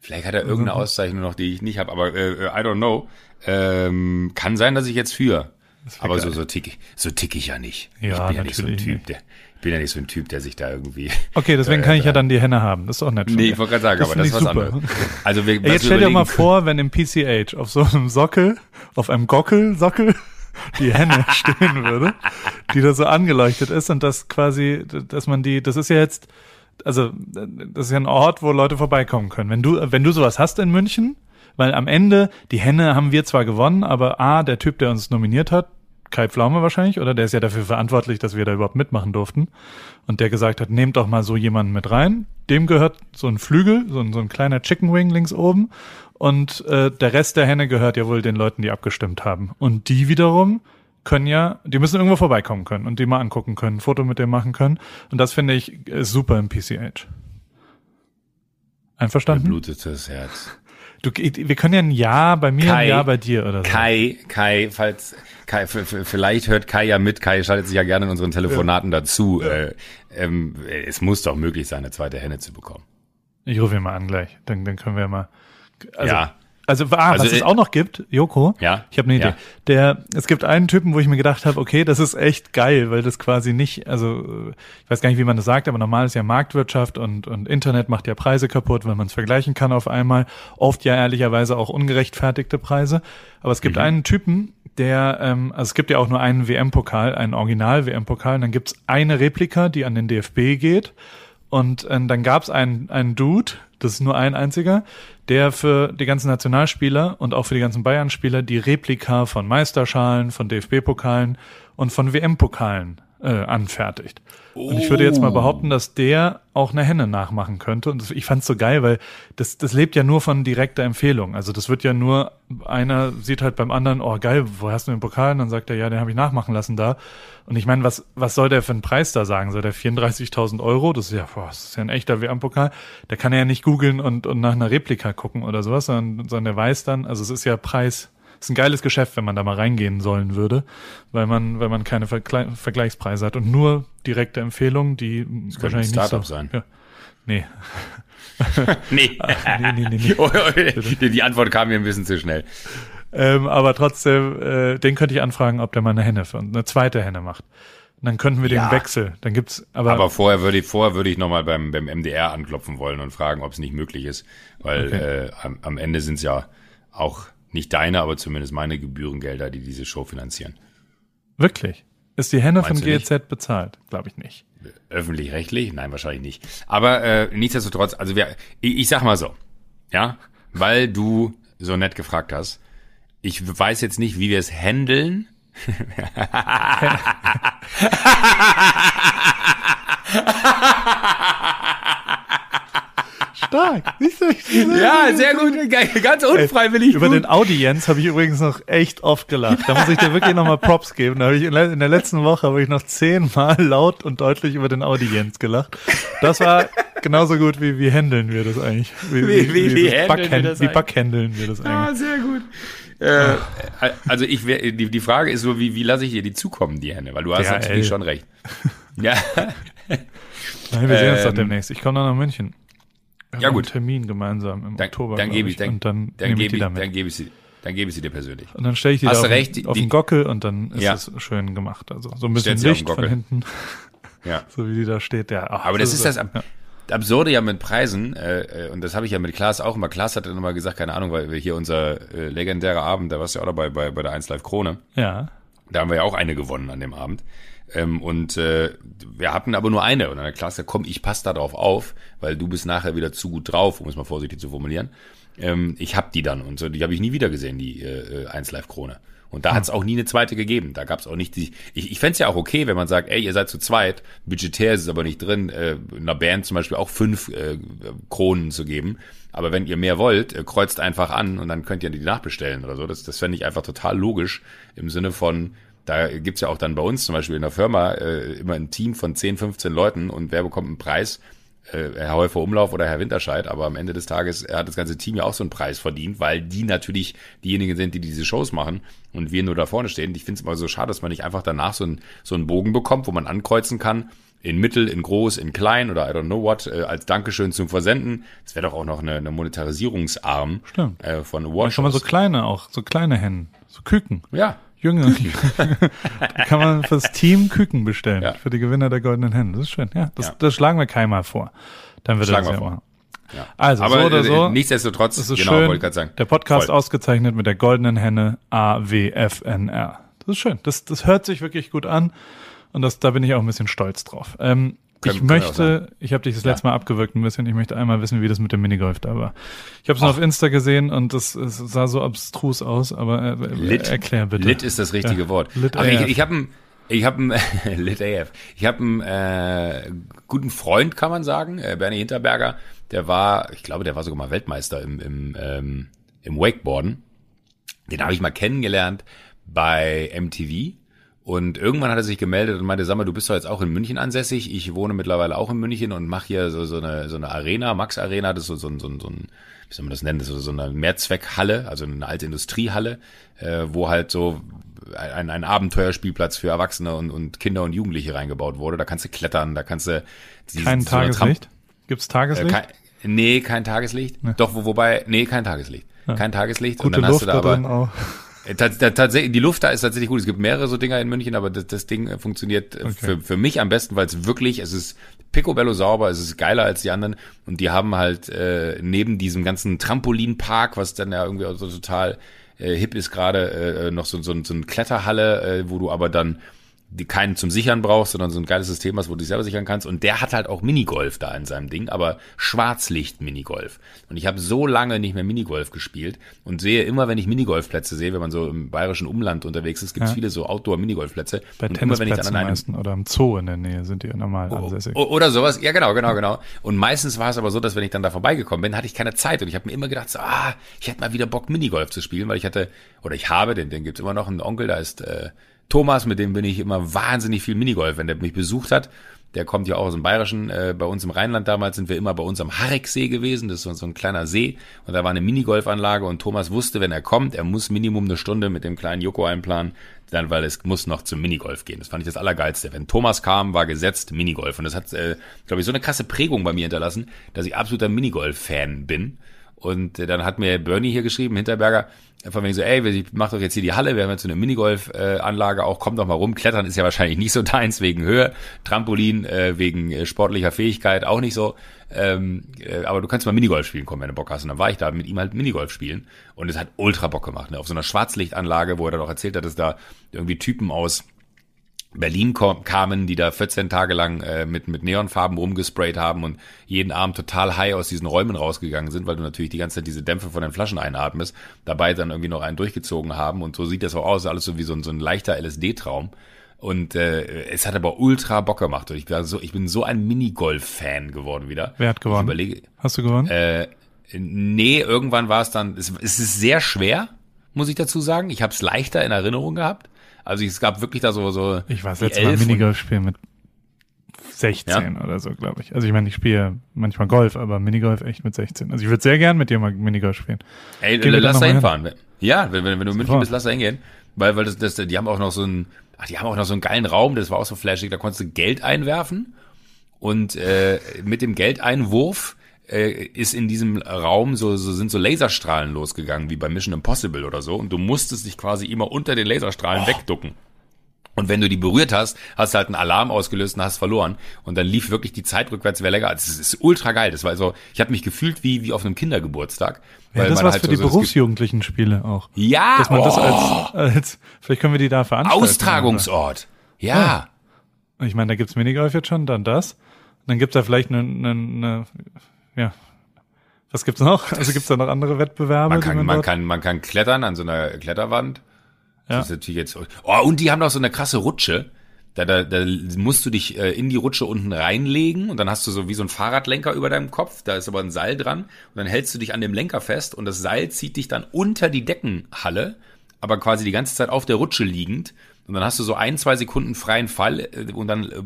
Vielleicht hat er irgendeine Auszeichnung noch, die ich nicht habe, aber äh, I don't know. Ähm, kann sein, dass ich jetzt führe. Aber so, geil. so tick, so tick ich ja nicht. Ja, ich bin ja nicht so ein Typ, der, ich bin ja nicht so ein Typ, der sich da irgendwie. Okay, deswegen kann ich ja dann die Henne haben. Das ist auch nett. Nee, ich wollte gerade sagen, aber finde das ist was super. anderes. Also wir, Ey, jetzt stell dir mal vor, wenn im PCH auf so einem Sockel, auf einem Gockel, Sockel, die Henne stehen würde, die da so angeleuchtet ist und das quasi, dass man die, das ist ja jetzt, also das ist ja ein Ort, wo Leute vorbeikommen können. Wenn du, wenn du sowas hast in München, weil am Ende, die Henne haben wir zwar gewonnen, aber A, der Typ, der uns nominiert hat, Kai Pflaume wahrscheinlich, oder der ist ja dafür verantwortlich, dass wir da überhaupt mitmachen durften. Und der gesagt hat, nehmt doch mal so jemanden mit rein. Dem gehört so ein Flügel, so ein, so ein kleiner Chicken Wing links oben. Und äh, der Rest der Henne gehört ja wohl den Leuten, die abgestimmt haben. Und die wiederum können ja, die müssen irgendwo vorbeikommen können und die mal angucken können, ein Foto mit dem machen können. Und das finde ich ist super im PCH. Einverstanden? blutet das Herz. Du, wir können ja ein Ja bei mir, Kai, ein Ja bei dir oder so. Kai, Kai, falls Kai, vielleicht hört Kai ja mit. Kai schaltet sich ja gerne in unseren Telefonaten dazu. Äh, ähm, es muss doch möglich sein, eine zweite Henne zu bekommen. Ich rufe ihn mal an gleich. Dann, dann können wir mal. Also, Ja. Also, ah, Also, was es äh, auch noch gibt, Joko. Ja, Ich habe eine Idee. ja. Der, es gibt einen Typen, wo ich mir gedacht habe, okay, das ist echt geil, weil das quasi nicht, also äh, ich weiß gar nicht, wie man das sagt, aber normal ist ja Marktwirtschaft und, und Internet macht ja Preise kaputt, weil man es vergleichen kann auf einmal. Oft ja ehrlicherweise auch ungerechtfertigte Preise. Aber es gibt Mhm. einen Typen, der, ähm, also es gibt ja auch nur einen WM-Pokal, einen Original-WM-Pokal, und dann gibt's eine Replika, die an den DFB geht. Und ähm, dann gab's einen, einen Dude, das ist nur ein einziger, der für die ganzen Nationalspieler und auch für die ganzen Bayern-Spieler die Replika von Meisterschalen, von DFB-Pokalen und von WM-Pokalen äh, anfertigt. Und ich würde jetzt mal behaupten, dass der auch eine Henne nachmachen könnte. Und ich fand's so geil, weil das, das lebt ja nur von direkter Empfehlung. Also das wird ja nur, einer sieht halt beim anderen, oh geil, wo hast du den Pokal? Und dann sagt er, ja, den habe ich nachmachen lassen da. Und ich meine, was, was soll der für einen Preis da sagen? Soll der 34.000 Euro? Das ist ja, boah, das ist ja ein echter WM-Pokal. Da kann er ja nicht googeln und, und nach einer Replika gucken oder sowas, sondern, sondern der weiß dann, also es ist ja Preis, ist ein geiles Geschäft, wenn man da mal reingehen sollen würde, weil man, weil man keine Vergle Vergleichspreise hat und nur direkte Empfehlungen, die Das wahrscheinlich ein nicht so. Startup sein. Ja. Nee. Nee. nee, nee, nee, nee. Oh, oh, die die Antwort kam mir ein bisschen zu schnell. Ähm, aber trotzdem, äh, den könnte ich anfragen, ob der mal eine Henne für eine zweite Henne macht. Und dann könnten wir Ja. den Wechsel. Dann gibt's, aber, Aber vorher würde ich, vorher würde ich nochmal beim, beim MDR anklopfen wollen und fragen, ob es nicht möglich ist. Weil Okay. äh, am, am Ende sind es ja auch nicht deine, aber zumindest meine Gebührengelder, die diese Show finanzieren. wirklich. Ist die Henne von Meinst nicht? GEZ bezahlt? Glaube ich nicht. Öffentlich-rechtlich? Nein, wahrscheinlich nicht. Aber äh, nichtsdestotrotz, also wir, ich, ich sag mal so, ja, weil du so nett gefragt hast, ich weiß jetzt nicht, wie wir es handeln. Stark. Ja, sehr gut, ganz unfreiwillig. Über gut. den Audienz habe ich übrigens noch echt oft gelacht. Da muss ich dir wirklich nochmal Props geben. Da habe ich in, in der letzten Woche habe ich noch zehnmal laut und deutlich über den Audienz gelacht. Das war genauso gut wie wie handeln wir das eigentlich? Wie- wie- wie das handeln wir das wie eigentlich? backhändeln wir das Ah, eigentlich? sehr gut. Äh, also ich wär, die, die Frage ist so, wie, wie lasse ich dir die zukommen, die Hände? Weil du hast Ja, natürlich ey. schon recht. Ja, Nein, wir sehen uns doch ähm, demnächst. Ich komme dann nach München. Wir haben Ja, gut. Einen Termin gemeinsam im dann, Oktober. dann gebe ich, dann, und dann, dann ich gebe ich, damit. dann gebe ich sie, dann gebe ich sie dir persönlich. Und dann stelle ich die Hast da auf, recht, den, auf die- den Gockel und dann ist Ja. es schön gemacht. Also so ein bisschen Licht von hinten, Ja. so wie die da steht. Ja, ach, Aber das ist das ja. Ab Absurde ja mit Preisen, äh, äh, und das habe ich ja mit Klaas auch immer. Klaas hat dann immer gesagt, keine Ahnung, weil wir hier unser äh, legendärer Abend, da warst du ja auch dabei bei, bei der 1 Live Krone. Ja, Da haben wir ja auch eine gewonnen an dem Abend. Ähm, und äh, wir hatten aber nur eine. Und dann gesagt, komm, ich passe da drauf auf, weil du bist nachher wieder zu gut drauf, um es mal vorsichtig zu formulieren. Ähm, ich hab die dann und so, die habe ich nie wieder gesehen, die äh, 1 Live Krone. Und da hat es auch nie eine zweite gegeben. Da gab es auch nicht die. Ich, ich fänd's ja auch okay, wenn man sagt, ey, ihr seid zu zweit, budgetär ist es aber nicht drin, äh, einer Band zum Beispiel auch fünf äh, Kronen zu geben. Aber wenn ihr mehr wollt, äh, kreuzt einfach an und dann könnt ihr die nachbestellen oder so. Das, das fände ich einfach total logisch im Sinne von, da gibt's ja auch dann bei uns zum Beispiel in der Firma äh, immer ein Team von 10, 15 Leuten und wer bekommt einen Preis? Äh, Herr Häufer Umlauf oder Herr Winterscheid, aber am Ende des Tages hat das ganze Team ja auch so einen Preis verdient, weil die natürlich diejenigen sind, die diese Shows machen und wir nur da vorne stehen. Ich finde es immer so schade, dass man nicht einfach danach so, ein, so einen Bogen bekommt, wo man ankreuzen kann, in mittel, in groß, in klein oder I don't know what, äh, als Dankeschön zum Versenden. Das wäre doch auch noch eine, eine Monetarisierungsarm Stimmt. äh, von Awards. schon mal so kleine auch, so kleine Hennen, so Küken. ja, Junge. da kann man fürs Team Küken bestellen, Ja. für die Gewinner der goldenen Hennen. Das ist schön. Ja, das, Ja. das schlagen wir keinmal vor. Dann wird das wir ja vor. machen. ja. Also, aber so oder äh, so, nichtsdestotrotz, Das ist genau, schön. wollte ich gerade sagen. Der Podcast Voll. ausgezeichnet mit der goldenen Henne AWFNR. Das ist schön. Das, das hört sich wirklich gut an. Und das, da bin ich auch ein bisschen stolz drauf. Ähm, Können- ich möchte, ich habe dich das Ja. letzte Mal abgewürgt ein bisschen, ich möchte einmal wissen, wie das mit dem Minigolf da war. Ich habe es nur auf Insta gesehen und das, es sah so abstrus aus, aber äh, Lit. erklär bitte. Lit ist das richtige Ja. Wort. Lit Aber ich, AF. ich habe einen, ich habe einen, Lit AF. Ich habe einen äh, guten Freund, kann man sagen, äh, Bernie Hinterberger. Der war, ich glaube, der war sogar mal Weltmeister im, im, ähm, im Wakeboarden. Den habe ich mal kennengelernt bei MTV. Und irgendwann hat er sich gemeldet und meinte, sag mal, du bist doch jetzt auch in München ansässig. Ich wohne mittlerweile auch in München und mache hier so, so, eine, so eine Arena, Max Arena, das ist so, so, so, so ein, wie soll man das nennen, das ist so eine Mehrzweckhalle, also eine alte Industriehalle, äh, wo halt so ein, ein Abenteuerspielplatz für Erwachsene und, und Kinder und Jugendliche reingebaut wurde. Da kannst du klettern, da kannst du... die- Kein so Tageslicht? Gibt's äh, Tageslicht? kein, nee, kein Tageslicht. Doch, wo, wobei, nee, kein Tageslicht. Kein Tageslicht. und Gute dann hast Luft du da da aber... Äh, tats- tats- Tatsächlich, die Luft da ist tatsächlich gut. Es gibt mehrere so Dinger in München, aber das, das Ding äh, funktioniert äh, für, für mich am besten, weil es wirklich, es ist picobello sauber, es ist geiler als die anderen und die haben halt äh, neben diesem ganzen Trampolinpark, was dann ja irgendwie auch so total äh, hip ist gerade, äh, noch so, so, so eine Kletterhalle, äh, wo du aber dann die keinen zum Sichern brauchst, sondern so ein geiles System hast, wo du dich selber sichern kannst. Und der hat halt auch Minigolf da in seinem Ding, aber Schwarzlicht-Minigolf. Und ich habe so lange nicht mehr Minigolf gespielt und sehe immer, wenn ich Minigolfplätze sehe, wenn man so im bayerischen Umland unterwegs ist, gibt es Ja. viele so Outdoor-Minigolfplätze. Bei und immer wenn ich dann an einem meisten oder im Zoo in der Nähe sind die normal ansässig. Oder sowas, ja genau, genau, genau. Und meistens war es aber so, dass wenn ich dann da vorbeigekommen bin, hatte ich keine Zeit und ich habe mir immer gedacht, so, ah, ich hätte mal wieder Bock Minigolf zu spielen, weil ich hatte, oder ich habe, den, den gibt's immer noch, einen Onkel, da ist äh, Thomas, mit dem bin ich immer wahnsinnig viel Minigolf, wenn der mich besucht hat. der kommt ja auch aus dem Bayerischen. Äh, bei uns im Rheinland damals sind wir immer bei uns am Harrecksee gewesen. Das ist so, so ein kleiner See. Und da war eine Minigolfanlage. Und Thomas wusste, wenn er kommt, er muss Minimum eine Stunde mit dem kleinen Joko einplanen. Dann, weil es muss noch zum Minigolf gehen. Das fand ich das Allergeilste. Wenn Thomas kam, war gesetzt Minigolf. Und das hat, äh, glaube ich, so eine krasse Prägung bei mir hinterlassen, dass ich absoluter Minigolf-Fan bin. Und äh, dann hat mir Bernie hier geschrieben, Hinterberger, von wegen so, ey, ich mach doch jetzt hier die Halle, wir haben jetzt so eine Minigolf-Anlage, auch komm doch mal rum. Klettern ist ja wahrscheinlich nicht so deins wegen Höhe, Trampolin äh, wegen äh, sportlicher Fähigkeit auch nicht so. Ähm, äh, aber du kannst mal Minigolf spielen kommen, wenn du Bock hast. Und dann war ich da mit ihm halt Minigolf spielen und es hat ultra Bock gemacht. Ne? Auf so einer Schwarzlichtanlage, wo er dann auch erzählt hat, dass da irgendwie Typen aus Berlin kamen, die da 14 Tage lang äh, mit, mit Neonfarben rumgesprayt haben und jeden Abend total high aus diesen Räumen rausgegangen sind, weil du natürlich die ganze Zeit diese Dämpfe von den Flaschen einatmest, dabei dann irgendwie noch einen durchgezogen haben und so sieht das auch aus, alles so wie so ein, so ein leichter LSD-Traum. Und äh, es hat aber ultra Bock gemacht und ich, war so, ich bin so ein Minigolf-Fan geworden wieder. Wer hat gewonnen? überlege, Hast du gewonnen? Äh, nee, irgendwann war es dann, es, es ist sehr schwer, muss ich dazu sagen. Ich habe es leichter in Erinnerung gehabt. Also es gab wirklich da so so. Ich war letztes Mal Minigolf spielen mit 16 ja? oder so, glaube ich. Also ich meine, ich spiele manchmal Golf, aber Minigolf echt mit 16. Also ich würde sehr gern mit dir mal Minigolf spielen. Ey, lass da hinfahren. Hin. Ja, wenn, wenn, wenn du in München bist, lass da hingehen. Weil, weil das, das, die haben auch noch so einen, ach, die haben auch noch so einen geilen Raum, das war auch so flashig, da konntest du Geld einwerfen und äh, mit dem Geldeinwurf äh, ist in diesem Raum so, so sind so Laserstrahlen losgegangen, wie bei Mission Impossible oder so. Und du musstest dich quasi immer unter den Laserstrahlen oh. wegducken. Und wenn du die berührt hast, hast du halt einen Alarm ausgelöst und hast verloren. Und dann lief wirklich die Zeit rückwärts wäre länger. Das ist, ultra geil. Das war so, ich habe mich gefühlt wie, wie auf einem Kindergeburtstag. Ja, das was halt für die so berufsjugendlichen Spiele auch. Ja, Dass man oh. das als, als, vielleicht können wir die da veranstalten. Austragungsort. Ja. ja. Ich meine, da gibt's Minigolf jetzt schon, dann das. Dann gibt's da vielleicht eine, eine, eine ja. Was gibt's noch? Also gibt's da noch andere Wettbewerbe? Man kann, man, man kann, man kann klettern an so einer Kletterwand. Ja. Das ist natürlich jetzt, oh, und die haben noch so eine krasse Rutsche. Da, da, da musst du dich äh, in die Rutsche unten reinlegen und dann hast du so wie so ein Fahrradlenker über deinem Kopf, da ist aber ein Seil dran und dann hältst du dich an dem Lenker fest und das Seil zieht dich dann unter die Deckenhalle, aber quasi die ganze Zeit auf der Rutsche liegend und dann hast du so ein, zwei Sekunden freien Fall äh, und dann äh,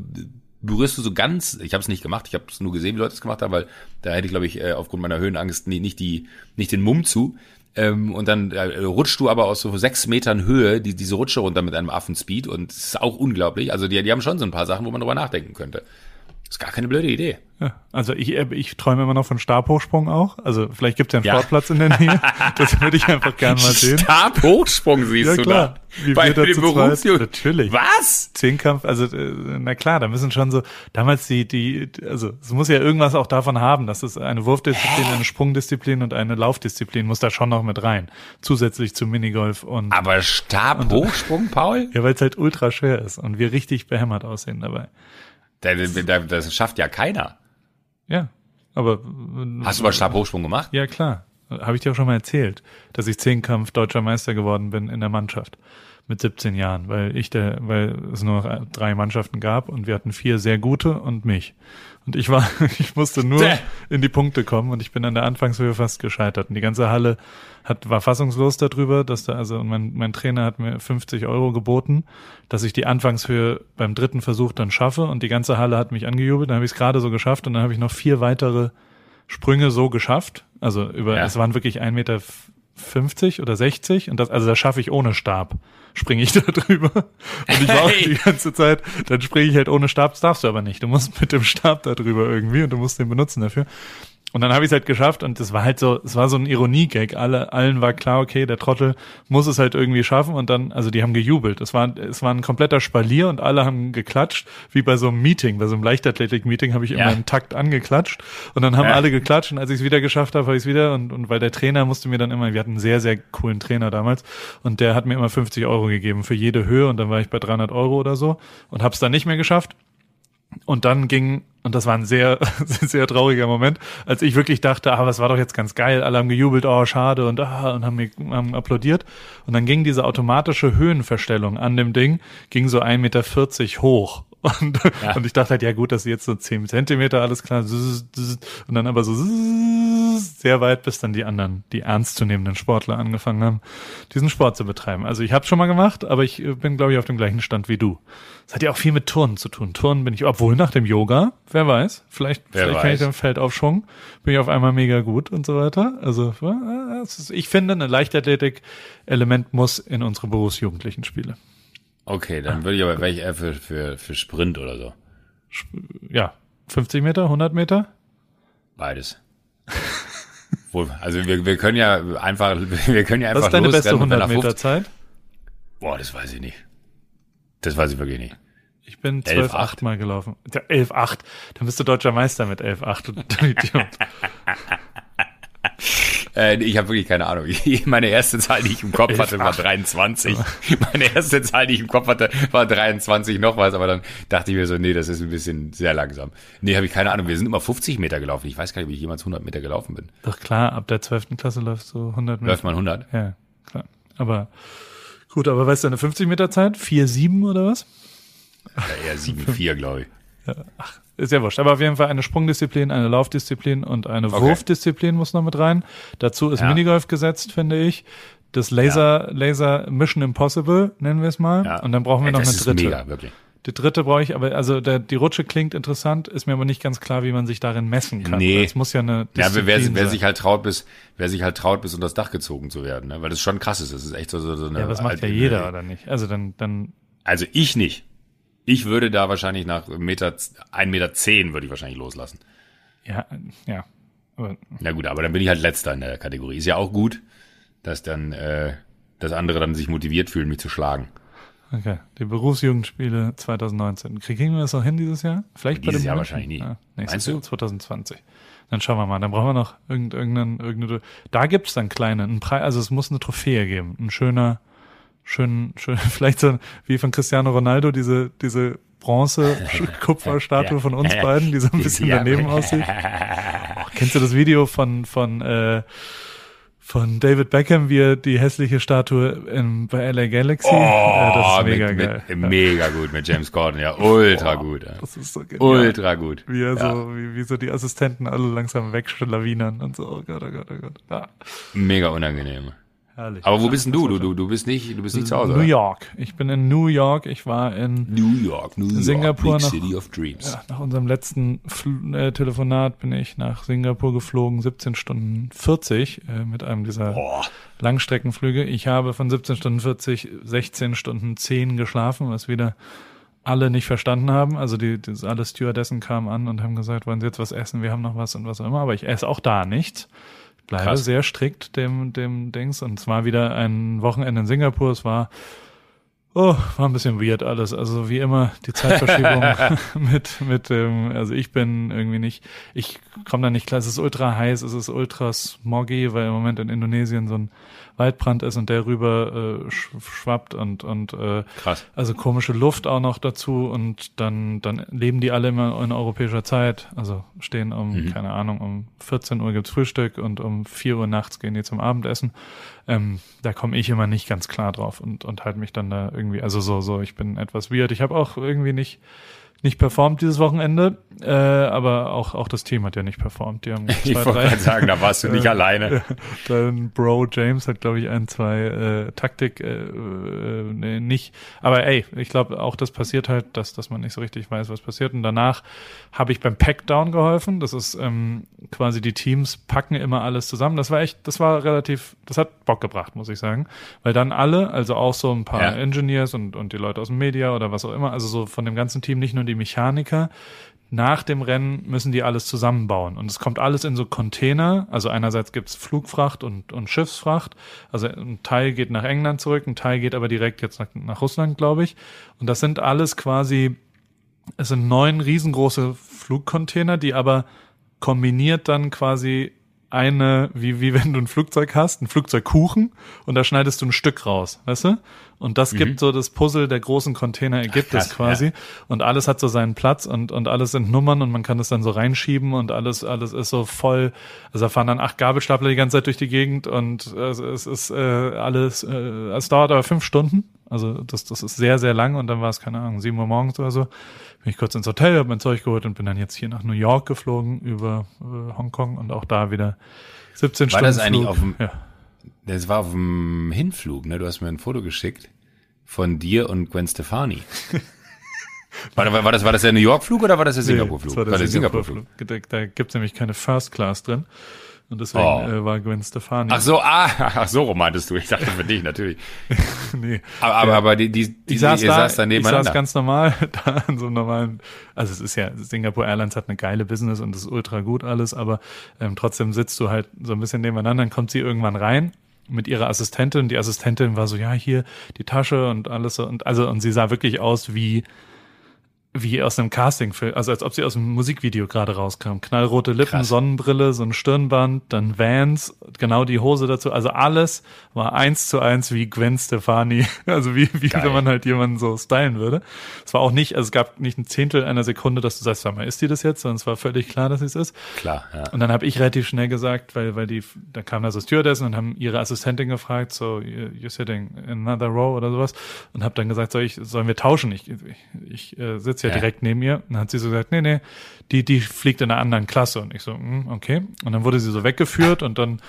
berührst du so ganz, ich habe es nicht gemacht, ich habe es nur gesehen, wie Leute es gemacht haben, weil da hätte ich, glaube ich, äh, aufgrund meiner Höhenangst nie, nicht, die, nicht den Mumm zu. Ähm, und dann äh, rutschst du aber aus so sechs Metern Höhe die, diese Rutsche runter mit einem Affenspeed und es ist auch unglaublich. Also die, die haben schon so ein paar Sachen, wo man drüber nachdenken könnte. Ist gar keine blöde Idee. Ja, also ich, äh, ich träume immer noch von Stabhochsprung auch. Also vielleicht gibt es ja einen ja. Sportplatz in der Nähe. Das würde ich einfach gerne mal sehen. Stabhochsprung siehst ja, du klar. da. Wie Bei wir dem Berufsjugend. Natürlich. Was? Zehnkampf, also äh, na klar, da müssen schon so, damals die, die, also es muss ja irgendwas auch davon haben, dass es eine Wurfdisziplin, eine Sprungdisziplin und eine Laufdisziplin muss da schon noch mit rein. Zusätzlich zum Minigolf und. Aber Stabhochsprung, Paul? Ja, weil es halt ultra schwer ist und wir richtig behämmert aussehen dabei. Das schafft ja keiner. Ja, aber. Hast du mal Stabhochsprung gemacht? Ja, klar. Habe ich dir auch schon mal erzählt, dass ich Zehnkampf deutscher Meister geworden bin in der Mannschaft mit 17 Jahren, weil ich der, weil es nur noch drei Mannschaften gab und wir hatten vier sehr gute und mich. Und ich war, ich musste nur in die Punkte kommen und ich bin an der Anfangshöhe fast gescheitert. Und die ganze Halle hat, war fassungslos darüber, dass da, also mein, mein Trainer hat mir 50 Euro geboten, dass ich die Anfangshöhe beim dritten Versuch dann schaffe und die ganze Halle hat mich angejubelt. Dann habe ich es gerade so geschafft und dann habe ich noch vier weitere Sprünge so geschafft. Also über, ja. es waren wirklich ein Meter 50 oder 60 und das, also das schaffe ich ohne Stab. Springe ich da drüber. Und ich war auch die ganze Zeit, dann springe ich halt ohne Stab, das darfst du aber nicht. Du musst mit dem Stab da drüber irgendwie und du musst den benutzen dafür. Und dann habe ich es halt geschafft und das war halt so, es war so ein Ironie-Gag. Alle, allen war klar, okay, der Trottel muss es halt irgendwie schaffen und dann, also die haben gejubelt. Es war, es war ein kompletter Spalier und alle haben geklatscht, wie bei so einem Meeting, bei so einem Leichtathletik-Meeting habe ich ja. immer einen Takt angeklatscht und dann haben ja. alle geklatscht und als ich es wieder geschafft habe, habe ich es wieder und, und weil der Trainer musste mir dann immer, wir hatten einen sehr, sehr coolen Trainer damals und der hat mir immer 50 Euro gegeben für jede Höhe und dann war ich bei 300 Euro oder so und habe es dann nicht mehr geschafft und dann ging, und das war ein sehr, sehr trauriger Moment, als ich wirklich dachte, ah, was war doch jetzt ganz geil, alle haben gejubelt, oh, schade, und, ah, und haben, haben applaudiert. Und dann ging diese automatische Höhenverstellung an dem Ding, ging so 1,40 Meter hoch. Und, ja. und ich dachte halt, ja gut, dass jetzt so zehn Zentimeter, alles klar. Und dann aber so sehr weit, bis dann die anderen, die ernstzunehmenden Sportler angefangen haben, diesen Sport zu betreiben. Also ich habe schon mal gemacht, aber ich bin, glaube ich, auf dem gleichen Stand wie du. Das hat ja auch viel mit Turnen zu tun. Turnen bin ich, obwohl nach dem Yoga, wer weiß, vielleicht, wer vielleicht weiß. kann ich den Feldaufschwung, bin ich auf einmal mega gut und so weiter. Also ist, ich finde, eine Leichtathletik-Element muss in unsere Berufsjugendlichen Spiele. Okay, dann würde ich aber welche eher für, für, für Sprint oder so. Ja, 50 Meter, 100 Meter? Beides. also wir, wir können ja einfach, wir können ja einfach Was ist deine beste 100 Meter Zeit? Boah, das weiß ich nicht. Das weiß ich wirklich nicht. Ich bin 12,8 mal gelaufen. 11,8. Dann bist du deutscher Meister mit 11,8. Äh, ich habe wirklich keine Ahnung. Meine erste Zahl, die ich im Kopf hatte, war 23. Meine erste Zahl, die ich im Kopf hatte, war 23 noch was, aber dann dachte ich mir so, nee, das ist ein bisschen sehr langsam. Nee, habe ich keine Ahnung. Wir sind immer 50 Meter gelaufen. Ich weiß gar nicht, ob ich jemals 100 Meter gelaufen bin. Doch klar, ab der 12. Klasse läuft so 100 Meter. Läuft man 100? Ja, klar. Aber gut, aber weißt du, eine 50 Meter Zeit? 4,7 oder was? Ja, eher 7,4, glaube ich. Ja, ach, ist ja wurscht. Aber auf jeden Fall eine Sprungdisziplin, eine Laufdisziplin und eine okay. Wurfdisziplin muss noch mit rein. Dazu ist ja. Minigolf gesetzt, finde ich. Das Laser, ja. Laser Mission Impossible, nennen wir es mal. Ja. Und dann brauchen wir noch das eine dritte. Mega, wirklich. Die dritte brauche ich, aber also der, die Rutsche klingt interessant, ist mir aber nicht ganz klar, wie man sich darin messen kann. Nee. Es muss ja eine Disziplin Ja, wer, wer sich halt traut, bis, wer sich halt traut, bis unter das Dach gezogen zu werden, ne? weil das schon krass ist. Das ist echt so, so, so eine. Ja, das macht ja jeder, oder nicht? Also dann, dann. Also ich nicht. Ich würde da wahrscheinlich nach Meter, ein Meter zehn würde ich wahrscheinlich loslassen. Ja, ja. Aber Na gut, aber dann bin ich halt letzter in der Kategorie. Ist ja auch gut, dass dann, äh, dass andere dann sich motiviert fühlen, mich zu schlagen. Okay, die Berufsjugendspiele 2019. Kriegen wir das noch hin dieses Jahr? Vielleicht dieses bei dem Jahr wahrscheinlich nie. Ja, Meinst du? 2020. Dann schauen wir mal. Dann brauchen wir noch irgendeinen, irgendeine, da gibt's dann kleine, einen Preis, also es muss eine Trophäe geben. Ein schöner, schön, schön, vielleicht so wie von Cristiano Ronaldo, diese, diese Bronze-Kupferstatue von uns beiden, die so ein bisschen daneben aussieht. Oh, kennst du das Video von, von, äh, von David Beckham, wie er die hässliche Statue in, bei LA Galaxy. Oh, ja, das ist mega mit, geil. Mit, ja. Mega gut mit James Corden, ja, ultra oh, gut. Ja. Das ist so genial. Ultra gut. Wie er so, wie, wie so die Assistenten alle langsam wegschlawinern und so. Oh Gott, oh Gott, oh Gott. Ja. Mega unangenehm. Herrlich. Aber wo bist denn du? Du, du, du bist nicht, du bist nicht zu Hause. New York. Ich bin in New York. Ich war in New York, New York, Singapur Big nach, City of Dreams. Ja, nach unserem letzten Fl äh, Telefonat bin ich nach Singapur geflogen, 17 Stunden 40 äh, mit einem dieser Boah. Langstreckenflüge. Ich habe von 17 Stunden 40 16 Stunden 10 geschlafen, was wieder alle nicht verstanden haben. Also die, die alle Stewardessen kamen an und haben gesagt, wollen Sie jetzt was essen? Wir haben noch was und was auch immer. Aber ich esse auch da nichts bleibe Krass. sehr strikt dem, dem Dings. Und es war wieder ein Wochenende in Singapur. Es war, oh, war ein bisschen weird alles. Also wie immer die Zeitverschiebung mit, mit dem, also ich bin irgendwie nicht, ich komme da nicht klar. Es ist ultra heiß, es ist ultra smoggy, weil im Moment in Indonesien so ein Waldbrand ist und der rüber äh, schwappt und und äh, Krass. also komische Luft auch noch dazu und dann dann leben die alle immer in europäischer Zeit, also stehen um mhm. keine Ahnung um 14 Uhr gibt's Frühstück und um 4 Uhr nachts gehen die zum Abendessen. Ähm, da komme ich immer nicht ganz klar drauf und und halt mich dann da irgendwie also so so ich bin etwas weird. Ich habe auch irgendwie nicht nicht performt dieses Wochenende, äh, aber auch, auch das Team hat ja nicht performt. Die haben zwei, ich wollte gerade sagen, da warst du nicht äh, alleine. Dein Bro James hat, glaube ich, ein, zwei äh, Taktik, äh, äh, nee, nicht. Aber ey, ich glaube, auch das passiert halt, dass, dass man nicht so richtig weiß, was passiert. Und danach habe ich beim Packdown geholfen. Das ist ähm, quasi die Teams packen immer alles zusammen. Das war echt, das war relativ, das hat Bock gebracht, muss ich sagen. Weil dann alle, also auch so ein paar ja. Engineers und, und die Leute aus dem Media oder was auch immer, also so von dem ganzen Team, nicht nur die die Mechaniker. Nach dem Rennen müssen die alles zusammenbauen. Und es kommt alles in so Container. Also einerseits gibt's Flugfracht und, und Schiffsfracht. Also ein Teil geht nach England zurück, ein Teil geht aber direkt jetzt nach, nach Russland, glaube ich. Und das sind alles quasi, es sind neun riesengroße Flugcontainer, die aber kombiniert dann quasi eine, wie, wie wenn du ein Flugzeug hast, ein Flugzeugkuchen und da schneidest du ein Stück raus, weißt du? Und das mhm. gibt so das Puzzle der großen Container ergibt es quasi. Ja. Und alles hat so seinen Platz und, und alles sind Nummern und man kann das dann so reinschieben und alles, alles ist so voll. Also da fahren dann acht Gabelstapler die ganze Zeit durch die Gegend und äh, es ist äh, alles, äh, es dauert aber fünf Stunden. Also das, das ist sehr, sehr lang und dann war es, keine Ahnung, sieben Uhr morgens oder so. Bin ich kurz ins Hotel, habe mein Zeug geholt und bin dann jetzt hier nach New York geflogen über äh, Hongkong und auch da wieder 17 war Stunden. War das eigentlich Flug. auf dem, ja. das war auf dem Hinflug, ne? Du hast mir ein Foto geschickt von dir und Gwen Stefani. War, war, das, war das der New York-Flug oder war das der Singapur-Flug? Nee, das war der, war der Singapur-Flug. Singapur da, da gibt's nämlich keine First Class drin. Und deswegen oh. äh, war Gwen Stefani. Ach so, ah, ach so meintest du. Ich dachte für dich natürlich. nee. Aber, aber, aber die, die, die, ich saß ihr da, saß da nebeneinander. Ich saß ganz normal da in so einem normalen, also es ist ja, Singapore Airlines hat eine geile Business und ist ultra gut alles, aber ähm, trotzdem sitzt du halt so ein bisschen nebeneinander, dann kommt sie irgendwann rein mit ihrer Assistentin. Die Assistentin war so, ja, hier die Tasche und alles so. Und also, und sie sah wirklich aus wie wie aus einem Castingfilm, also als ob sie aus einem Musikvideo gerade rauskam. Knallrote Lippen, Krass. Sonnenbrille, so ein Stirnband, dann Vans, genau die Hose dazu. Also alles war eins zu eins wie Gwen Stefani. Also wie, wie wenn man halt jemanden so stylen würde. Es war auch nicht, also es gab nicht ein Zehntel einer Sekunde, dass du sagst, sag mal, ist die das jetzt? Sondern es war völlig klar, dass sie es ist. Klar, ja. Und dann habe ich relativ schnell gesagt, weil, weil die, da kam da so Stewardessen und haben ihre Assistentin gefragt, so, you're sitting in another row oder sowas. Und habe dann gesagt, soll ich, sollen wir tauschen? Ich, ich, ich äh, sitze ja, ja, direkt neben ihr. Und dann hat sie so gesagt, nee, nee, die, die fliegt in einer anderen Klasse. Und ich so, mm, okay. Und dann wurde sie so weggeführt und dann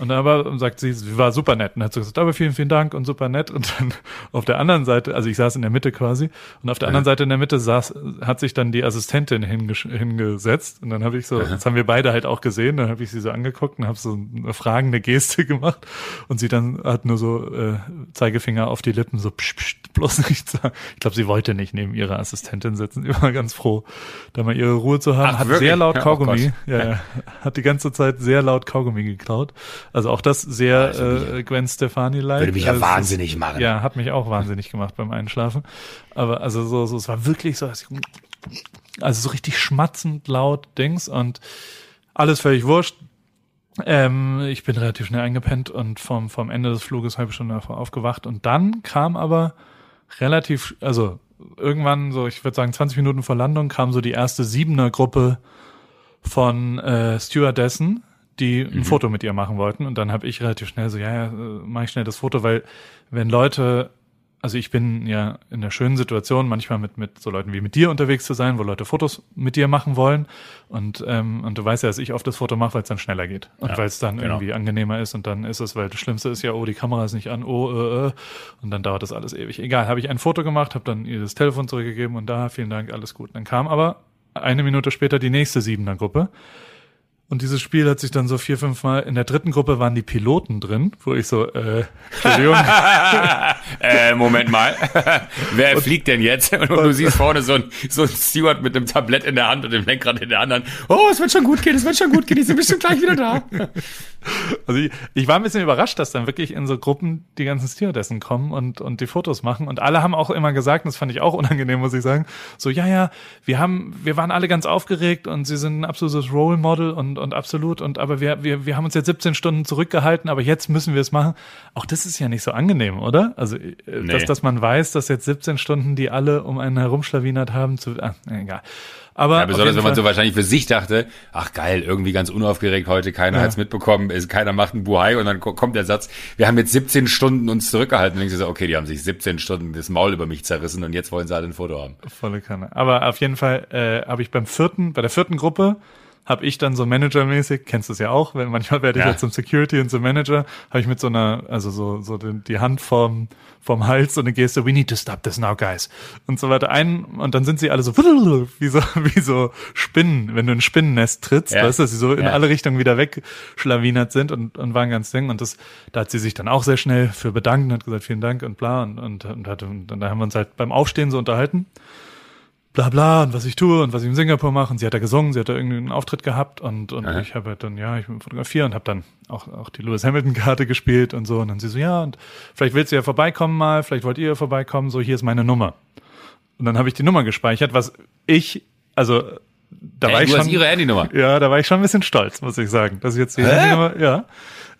und dann aber sagt sie, sie war super nett. Und hat so gesagt, aber vielen, vielen Dank und super nett. Und dann auf der anderen Seite, also ich saß in der Mitte quasi, und auf der anderen Seite in der Mitte saß, hat sich dann die Assistentin hingesetzt. Und dann habe ich so, das haben wir beide halt auch gesehen, dann habe ich sie so angeguckt und habe so eine fragende Geste gemacht. Und sie dann hat nur so äh, Zeigefinger auf die Lippen, so psch, psch, bloß nicht sagen. Ich glaube, sie wollte nicht neben ihrer Assistentin sitzen. Sie war ganz froh, da mal ihre Ruhe zu haben. Ach, hat wirklich? sehr laut oh Kaugummi, oh ja, ja, hat die ganze Zeit sehr laut Kaugummi geklaut. Also auch das sehr also äh, Gwen Stefani-like. Würde mich ja also wahnsinnig machen. Ja, hat mich auch wahnsinnig gemacht beim Einschlafen. Aber also so, so es war wirklich so, also so richtig schmatzend laut Dings und alles völlig wurscht. Ähm, ich bin relativ schnell eingepennt und vom, vom Ende des Fluges halbe Stunde davor aufgewacht. Und dann kam aber relativ, also irgendwann so, ich würde sagen 20 Minuten vor Landung, kam so die erste Siebener-Gruppe von äh, Stewardessen, die ein mhm. Foto mit ihr machen wollten. Und dann habe ich relativ schnell so, ja, ja, mache ich schnell das Foto, weil wenn Leute, also ich bin ja in der schönen Situation, manchmal mit, mit so Leuten wie mit dir unterwegs zu sein, wo Leute Fotos mit dir machen wollen. Und, ähm, und du weißt ja, dass ich oft das Foto mache, weil es dann schneller geht. Und ja, weil es dann genau. irgendwie angenehmer ist. Und dann ist es, weil das Schlimmste ist ja, oh, die Kamera ist nicht an, oh, äh, äh. Und dann dauert das alles ewig. Egal, habe ich ein Foto gemacht, habe dann ihr das Telefon zurückgegeben und da, vielen Dank, alles gut. Dann kam aber eine Minute später die nächste Siebener Gruppe. Und dieses Spiel hat sich dann so vier, fünf Mal, in der dritten Gruppe waren die Piloten drin, wo ich so, äh, Entschuldigung. äh, Moment mal. Wer und, fliegt denn jetzt? Und, und, du siehst vorne so ein, so ein Steward mit einem Tablett in der Hand und dem Lenkrad in der anderen. Oh, es wird schon gut gehen, es wird schon gut gehen, ich bin bestimmt gleich wieder da. Also ich, ich war ein bisschen überrascht, dass dann wirklich in so Gruppen die ganzen Stewardessen kommen und, und die Fotos machen. Und alle haben auch immer gesagt, und das fand ich auch unangenehm, muss ich sagen, so, ja, ja, wir haben, wir waren alle ganz aufgeregt und sie sind ein absolutes Role Model und und, absolut. Und aber wir, wir, wir haben uns jetzt 17 Stunden zurückgehalten, aber jetzt müssen wir es machen. Auch das ist ja nicht so angenehm, oder? Also, äh, nee. dass, dass man weiß, dass jetzt 17 Stunden, die alle um einen herumschlawinert haben, zu. Ah, egal. Aber ja, besonders wenn man so wahrscheinlich für sich dachte, ach geil, irgendwie ganz unaufgeregt heute, keiner ja. hat's mitbekommen, ist, keiner macht einen Buhai und dann kommt der Satz, wir haben jetzt 17 Stunden uns zurückgehalten. Und denkst du so, okay, die haben sich 17 Stunden das Maul über mich zerrissen und jetzt wollen sie halt ein Foto haben. Volle Kanne. Aber auf jeden Fall äh, habe ich beim vierten, bei der vierten Gruppe habe ich dann so managermäßig, kennst du es ja auch, wenn manchmal werde ich ja. ja zum Security und zum Manager, habe ich mit so einer, also so, so die, die Hand vom, vom Hals so eine Geste, we need to stop this now, guys. Und so weiter ein, und dann sind sie alle so, wie so, wie so Spinnen, wenn du ein Spinnennest trittst, ja. weißt du, dass sie so in ja. alle Richtungen wieder wegschlawinert sind und, und waren ganz ding. Und das, da hat sie sich dann auch sehr schnell für bedankt und hat gesagt, vielen Dank und bla, und, und, und, hat, und dann haben wir uns halt beim Aufstehen so unterhalten bla bla und was ich tue und was ich in Singapur mache. Und sie hat da gesungen, sie hat da irgendwie einen Auftritt gehabt und, und ich habe halt dann, ja, ich bin fotografiert und habe dann auch, auch die Lewis Hamilton-Karte gespielt und so. Und dann sie so, ja, und vielleicht willst du ja vorbeikommen mal, vielleicht wollt ihr ja vorbeikommen, so hier ist meine Nummer. Und dann habe ich die Nummer gespeichert, was ich, also da Hey, war ich schon, hast ihre Handynummer. ja, da war ich schon ein bisschen stolz, muss ich sagen, dass ich jetzt die Hä? Handynummer, ja.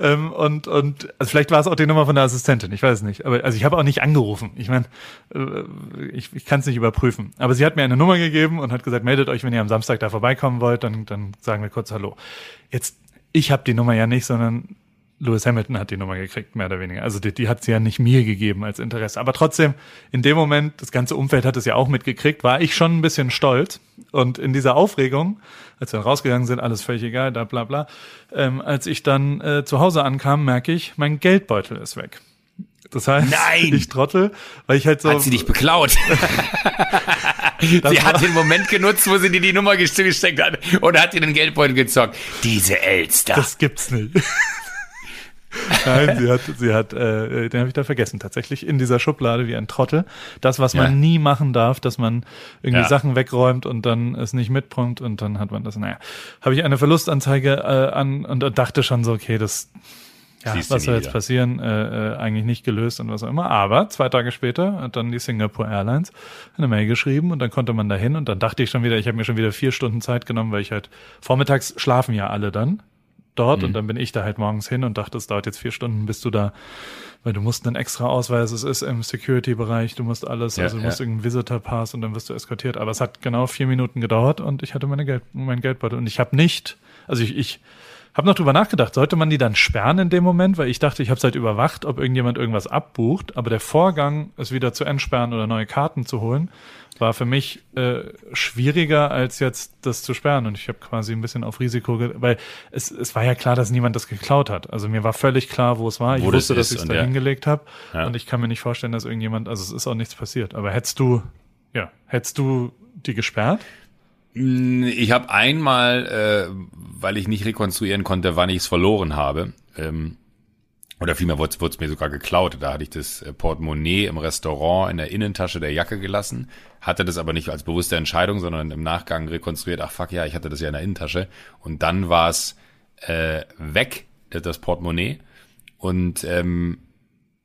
Ähm, und und also vielleicht war es auch die Nummer von der Assistentin, ich weiß es nicht. Aber also ich habe auch nicht angerufen. Ich meine, äh, ich, ich kann es nicht überprüfen. Aber sie hat mir eine Nummer gegeben und hat gesagt, meldet euch, wenn ihr am Samstag da vorbeikommen wollt, dann dann sagen wir kurz Hallo. Jetzt ich habe die Nummer ja nicht, sondern Lewis Hamilton hat die Nummer gekriegt, mehr oder weniger. Also die, die hat sie ja nicht mir gegeben als Interesse. Aber trotzdem, in dem Moment, das ganze Umfeld hat es ja auch mitgekriegt, war ich schon ein bisschen stolz. Und in dieser Aufregung, als wir dann rausgegangen sind, alles völlig egal, da bla bla, ähm, als ich dann äh, zu Hause ankam, merke ich, mein Geldbeutel ist weg. Das heißt, Nein! ich trottel, weil ich halt so. Hat sie dich beklaut? sie hat den Moment genutzt, wo sie dir die Nummer gest- gesteckt hat und hat dir den Geldbeutel gezockt. Diese Elster. Das gibt's nicht. Nein, sie hat, sie hat, äh, den habe ich da vergessen, tatsächlich in dieser Schublade wie ein Trottel. Das, was Ja. man nie machen darf, dass man irgendwie Ja. Sachen wegräumt und dann es nicht mitbringt und dann hat man das, naja, habe ich eine Verlustanzeige äh, an und dachte schon so, okay, das, ja, Siehst was soll jetzt wieder. passieren, äh, äh, eigentlich nicht gelöst und was auch immer. Aber zwei Tage später hat dann die Singapore Airlines eine Mail geschrieben und dann konnte man dahin und dann dachte ich schon wieder, ich habe mir schon wieder vier Stunden Zeit genommen, weil ich halt vormittags schlafen ja alle dann dort Mhm. und dann bin ich da halt morgens hin und dachte, es dauert jetzt vier Stunden, bis du da, weil du musst einen extra Ausweis, es ist im Security-Bereich, du musst alles, Ja, also du ja. musst irgendeinen Visitor-Pass und dann wirst du eskortiert. Aber es hat genau vier Minuten gedauert und ich hatte meine Geld, mein Geldbeutel und ich habe nicht, also ich, ich habe noch drüber nachgedacht, sollte man die dann sperren in dem Moment, weil ich dachte, ich habe es halt überwacht, ob irgendjemand irgendwas abbucht, aber der Vorgang, es wieder zu entsperren oder neue Karten zu holen, war für mich äh, schwieriger als jetzt das zu sperren und ich habe quasi ein bisschen auf Risiko, weil es, es war ja klar, dass niemand das geklaut hat. Also mir war völlig klar, wo es war. Ich Wo das wusste, dass ist ich es da ja. hingelegt habe Ja. und ich kann mir nicht vorstellen, dass irgendjemand, also es ist auch nichts passiert. Aber hättest du, ja, hättest du die gesperrt? Ich habe einmal, äh, weil ich nicht rekonstruieren konnte, wann ich es verloren habe, ähm, oder vielmehr wurde es mir sogar geklaut. Da hatte ich das äh, Portemonnaie im Restaurant in der Innentasche der Jacke gelassen, hatte das aber nicht als bewusste Entscheidung, sondern im Nachgang rekonstruiert, ach fuck ja, ich hatte das ja in der Innentasche. Und dann war es äh, weg, das Portemonnaie. Und ähm,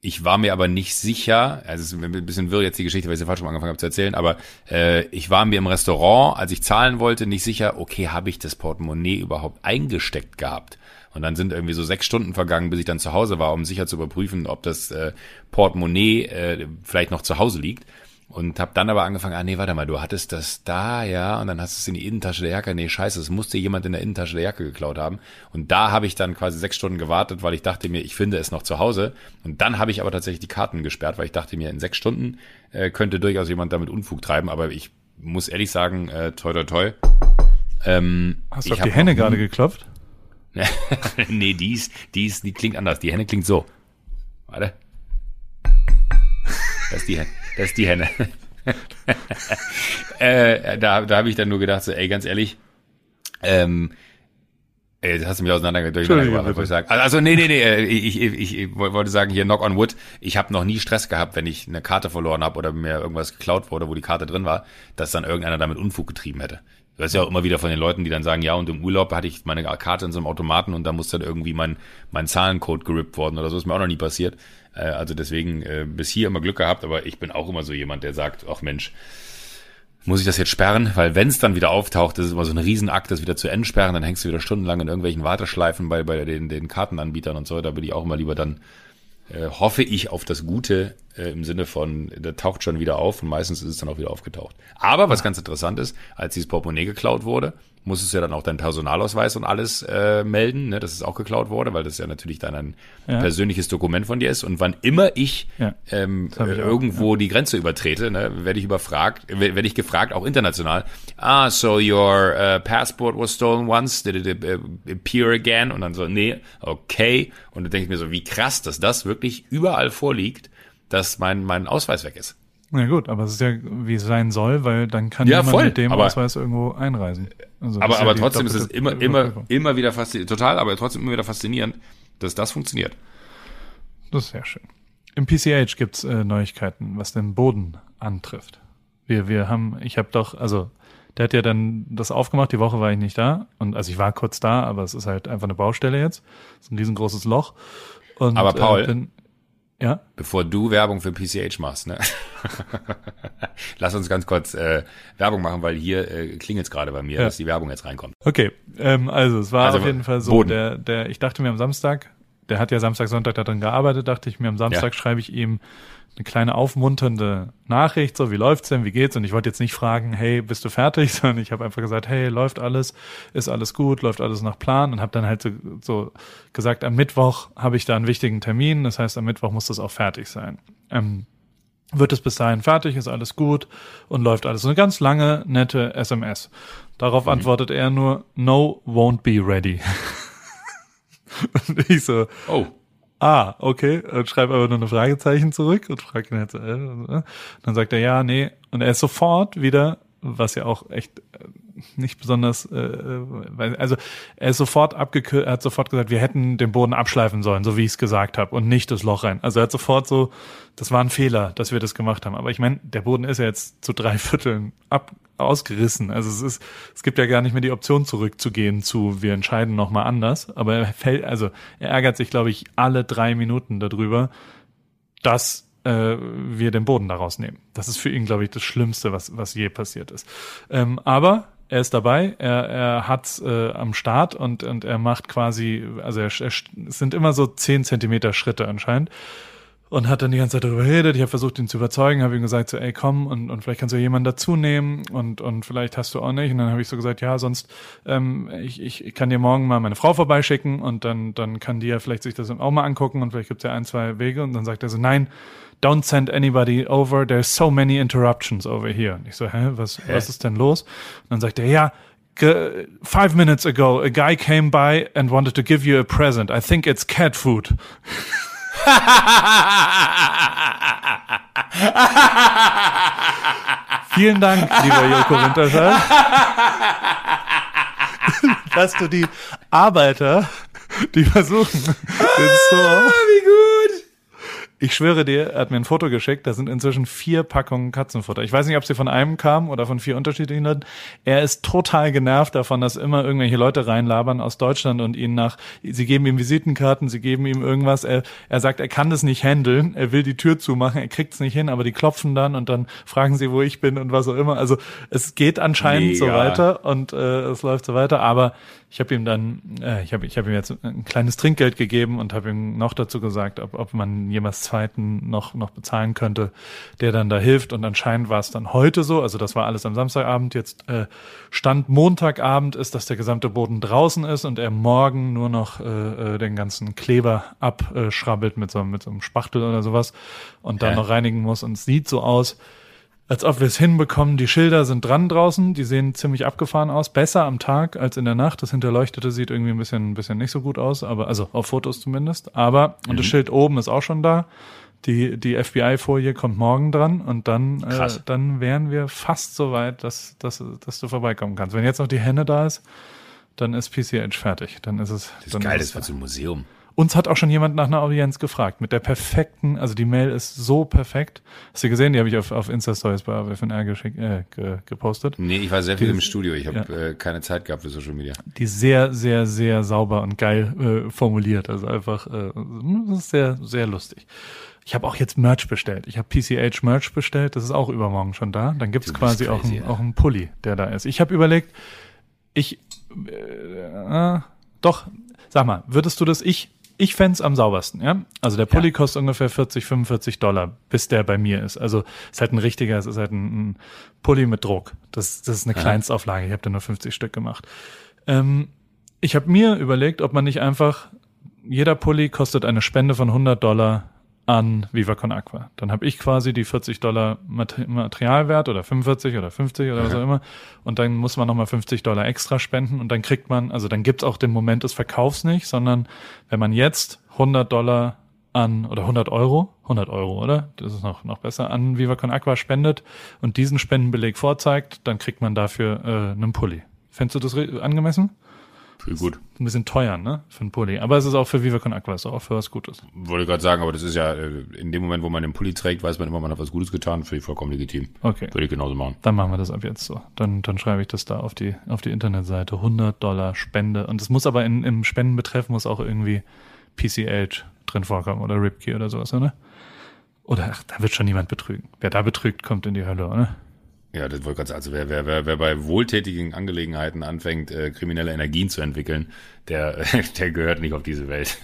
ich war mir aber nicht sicher, also es ist ein bisschen wirr jetzt die Geschichte, weil ich sie falsch rum angefangen habe zu erzählen, aber äh, ich war mir im Restaurant, als ich zahlen wollte, nicht sicher, okay, habe ich das Portemonnaie überhaupt eingesteckt gehabt? Und dann sind irgendwie so sechs Stunden vergangen, bis ich dann zu Hause war, um sicher zu überprüfen, ob das äh, Portemonnaie äh, vielleicht noch zu Hause liegt. Und habe dann aber angefangen, ah nee, warte mal, du hattest das da, ja, und dann hast du es in die Innentasche der Jacke. Nee, scheiße, es musste jemand in der Innentasche der Jacke geklaut haben. Und da habe ich dann quasi sechs Stunden gewartet, weil ich dachte mir, ich finde es noch zu Hause. Und dann habe ich aber tatsächlich die Karten gesperrt, weil ich dachte mir, in sechs Stunden äh, könnte durchaus jemand damit Unfug treiben. Aber ich muss ehrlich sagen, äh, toi toi toi. Ähm, Hast du auf die Henne gerade geklopft? nee, die ist, die ist, die klingt anders. Die Henne klingt so. Warte. Das ist die, Hen- das ist die Henne. äh, da da habe ich dann nur gedacht, so, ey, ganz ehrlich, ähm, ey, das hast du mich auseinander durcheinander Entschuldige, gebracht, was bitte. wollte ich sagen. Also, nee, nee, nee, äh, ich, ich, ich, wollte sagen, hier Knock on Wood, ich habe noch nie Stress gehabt, wenn ich eine Karte verloren habe oder mir irgendwas geklaut wurde, wo die Karte drin war, dass dann irgendeiner damit Unfug getrieben hätte. Du hörst ja auch immer wieder von den Leuten, die dann sagen, ja, und im Urlaub hatte ich meine Karte in so einem Automaten und da muss dann irgendwie mein, mein Zahlencode gerippt worden oder so, ist mir auch noch nie passiert. Äh, also deswegen äh, bis hier immer Glück gehabt, aber ich bin auch immer so jemand, der sagt, ach Mensch, muss ich das jetzt sperren? Weil wenn es dann wieder auftaucht, das ist immer so ein Riesenakt, das wieder zu entsperren, dann hängst du wieder stundenlang in irgendwelchen Warteschleifen bei, bei den, den Kartenanbietern und so. Da bin ich auch immer lieber dann, äh, hoffe ich auf das Gute äh, im Sinne von, der taucht schon wieder auf und meistens ist es dann auch wieder aufgetaucht. Aber was ganz interessant ist, als dieses Portemonnaie geklaut wurde, musstest du ja dann auch deinen Personalausweis und alles äh, melden, ne, dass es auch geklaut wurde, weil das ja natürlich dann ein Ja. persönliches Dokument von dir ist. Und wann immer ich Ja. ähm, ich auch, irgendwo die Grenze übertrete, ne, werde ich überfragt, wer- werde ich gefragt, auch international. Ah, so your uh, passport was stolen once, did it uh, appear again? Und dann so, nee, okay. Und dann denke ich mir so, wie krass, dass das wirklich überall vorliegt, dass mein mein Ausweis weg ist. Na gut, aber es ist ja, wie es sein soll, weil dann kann Ja, jemand voll, mit dem aber- Ausweis irgendwo einreisen. Also Aber ja aber die trotzdem ist es immer immer immer wieder faszinierend, total, aber trotzdem immer wieder faszinierend, dass das funktioniert. Das ist sehr schön. Im PCH gibt's äh, Neuigkeiten, was den Boden antrifft. Wir, wir haben, ich habe doch, also der hat ja dann das aufgemacht, die Woche war ich nicht da. Und also ich war kurz da, aber es ist halt einfach eine Baustelle jetzt. Es ist ein riesengroßes Loch. Und, Aber Paul- Äh, bin, ja, Bevor du Werbung für PCH machst, ne? lass uns ganz kurz äh, Werbung machen, weil hier äh, klingelt es gerade bei mir, Ja. dass die Werbung jetzt reinkommt. Okay, ähm, also es war Also, auf jeden Fall so, Boden. der, der, ich dachte mir am Samstag, der hat ja Samstag, Sonntag daran gearbeitet, dachte ich mir am Samstag Ja. schreibe ich ihm eine kleine aufmunternde Nachricht, so wie läuft's denn, wie geht's? Und ich wollte jetzt nicht fragen, hey, bist du fertig, sondern ich habe einfach gesagt, hey, läuft alles, ist alles gut, läuft alles nach Plan und habe dann halt so, so gesagt, am Mittwoch habe ich da einen wichtigen Termin, das heißt, am Mittwoch muss das auch fertig sein. Ähm, wird es bis dahin fertig, ist alles gut und läuft alles. So eine ganz lange, nette SMS. Darauf antwortet er nur, no, won't be ready. und ich so, Oh, ah, okay, und schreibe aber nur eine Fragezeichen zurück und frage ihn so, äh, äh. dann sagt er, ja, nee, und er ist sofort wieder, was ja auch echt äh, nicht besonders, äh, äh, also er ist sofort abgekürzt, er hat sofort gesagt, wir hätten den Boden abschleifen sollen, so wie ich es gesagt habe, und nicht das Loch rein. Also er hat sofort so, das war ein Fehler, dass wir das gemacht haben. Aber ich meine, der Boden ist ja jetzt zu drei Vierteln ab ausgerissen. Also es ist, es gibt ja gar nicht mehr die Option zurückzugehen zu, wir entscheiden nochmal anders. Aber er fällt, also er ärgert sich, glaube ich, alle drei Minuten darüber, dass äh, wir den Boden daraus nehmen. Das ist für ihn, glaube ich, das Schlimmste, was, was je passiert ist. Ähm, aber er ist dabei, er, er hat's äh, am Start und, und er macht quasi, also er, er, es sind immer so zehn Zentimeter Schritte anscheinend und hat dann die ganze Zeit darüber geredet. Ich habe versucht, ihn zu überzeugen, habe ihm gesagt, so, ey, komm, und, und vielleicht kannst du jemanden dazu nehmen und, und vielleicht hast du auch nicht. Und dann habe ich so gesagt, ja, sonst, ähm, ich, ich, ich kann dir morgen mal meine Frau vorbeischicken und dann, dann kann die ja vielleicht sich das auch mal angucken und vielleicht gibt's ja ein, zwei Wege. Und dann sagt er so, nein, don't send anybody over, there's so many interruptions over here. Und ich so, hä, was, was ist denn los? Und dann sagt er, ja, Five minutes ago, a guy came by and wanted to give you a present. I think it's cat food. Vielen Dank, lieber Joko Winterscheid, dass du die Arbeiter, die versuchen, den Store, wie gut. Ich schwöre dir, er hat mir ein Foto geschickt, da sind inzwischen vier Packungen Katzenfutter. Ich weiß nicht, ob sie von einem kamen oder von vier unterschiedlichen Leuten. Er ist total genervt davon, dass immer irgendwelche Leute reinlabern aus Deutschland und ihn nach, sie geben ihm Visitenkarten, sie geben ihm irgendwas. Er, er sagt, er kann das nicht handeln, er will die Tür zumachen, er kriegt es nicht hin, aber die klopfen dann und dann fragen sie, wo ich bin und was auch immer. Also es geht anscheinend so Mega. weiter und äh, es läuft so weiter, aber ich habe ihm dann, äh, ich habe ich hab ihm jetzt ein kleines Trinkgeld gegeben und habe ihm noch dazu gesagt, ob, ob man jemals zweiten noch noch bezahlen könnte, der dann da hilft. Und anscheinend war es dann heute so, also das war alles am Samstagabend. Jetzt äh, Stand Montagabend ist, dass der gesamte Boden draußen ist und er morgen nur noch äh, äh, den ganzen Kleber abschrabbelt mit so mit so einem Spachtel oder sowas und dann Hä? noch reinigen muss. Und es sieht so aus, als ob wir es hinbekommen. Die Schilder sind dran draußen, die sehen ziemlich abgefahren aus. Besser am Tag als in der Nacht. Das Hinterleuchtete sieht irgendwie ein bisschen, ein bisschen nicht so gut aus, aber also auf Fotos zumindest. Aber und Mhm. das Schild oben ist auch schon da. Die, die FBI-Folie kommt morgen dran und dann, äh, dann wären wir fast so weit, dass, dass, dass du vorbeikommen kannst. Wenn jetzt noch die Henne da ist, dann ist PCH fertig. Dann ist es. Das dann ist geil, es das wird so ein Museum. Uns hat auch schon jemand nach einer Audienz gefragt, mit der perfekten, also die Mail ist so perfekt. Hast du gesehen, die habe ich auf, auf Insta-Stories bei AWFNR geschickt, äh, ge, gepostet. Nee, ich war sehr viel Die- im Studio. Ich habe ja. äh, keine Zeit gehabt für Social Media. Die sehr, sehr, sehr sauber und geil äh, formuliert. Also einfach, äh, das ist sehr, sehr lustig. Ich habe auch jetzt Merch bestellt. Ich habe PCH Merch bestellt. Das ist auch übermorgen schon da. Dann gibt's Du bist quasi auch, crazy, ein, ja. auch einen Pulli, der da ist. Ich habe überlegt, ich, äh, äh, doch, sag mal, würdest du das, ich, ich fänd's am saubersten, ja? Also der Pulli Ja. kostet ungefähr 40, 45 Dollar, bis der bei mir ist. Also ist halt ein richtiger, es ist halt ein, ein Pulli mit Druck. Das, das ist eine Kleinstauflage. Ich habe da nur 50 Stück gemacht. Ähm, ich habe mir überlegt, ob man nicht einfach, jeder Pulli kostet eine Spende von 100 Dollar an Viva Con Aqua. Dann habe ich quasi die 40 Dollar Mat- Materialwert oder 45 oder 50 oder was auch immer. Und dann muss man nochmal 50 Dollar extra spenden und dann kriegt man, also dann gibt's auch den Moment des Verkaufs nicht, sondern wenn man jetzt 100 Dollar an, oder 100 Euro, 100 Euro, oder? Das ist noch, noch besser, an Viva Con Aqua spendet und diesen Spendenbeleg vorzeigt, dann kriegt man dafür äh, einen Pulli. Fändest du das angemessen? Viel gut. Ein bisschen teuer, ne? Für einen Pulli. Aber es ist auch für Viva Con Aqua, ist auch für was Gutes. Wollte gerade sagen, aber das ist ja, äh, in dem Moment, wo man den Pulli trägt, weiß man immer, man hat was Gutes getan. Finde ich vollkommen legitim. Okay. Würde ich genauso machen. Dann machen wir das ab jetzt so. Dann, dann schreibe ich das da auf die, auf die Internetseite. 100 Dollar Spende. Und es muss aber in, im Spendenbetreff muss auch irgendwie PCH drin vorkommen oder Ripkey oder sowas, oder? Oder ach, da wird schon niemand betrügen. Wer da betrügt, kommt in die Hölle, oder? Ja, das wollte gerade sagen. Also wer, wer, wer, wer bei wohltätigen Angelegenheiten anfängt, äh, kriminelle Energien zu entwickeln, der, der gehört nicht auf diese Welt.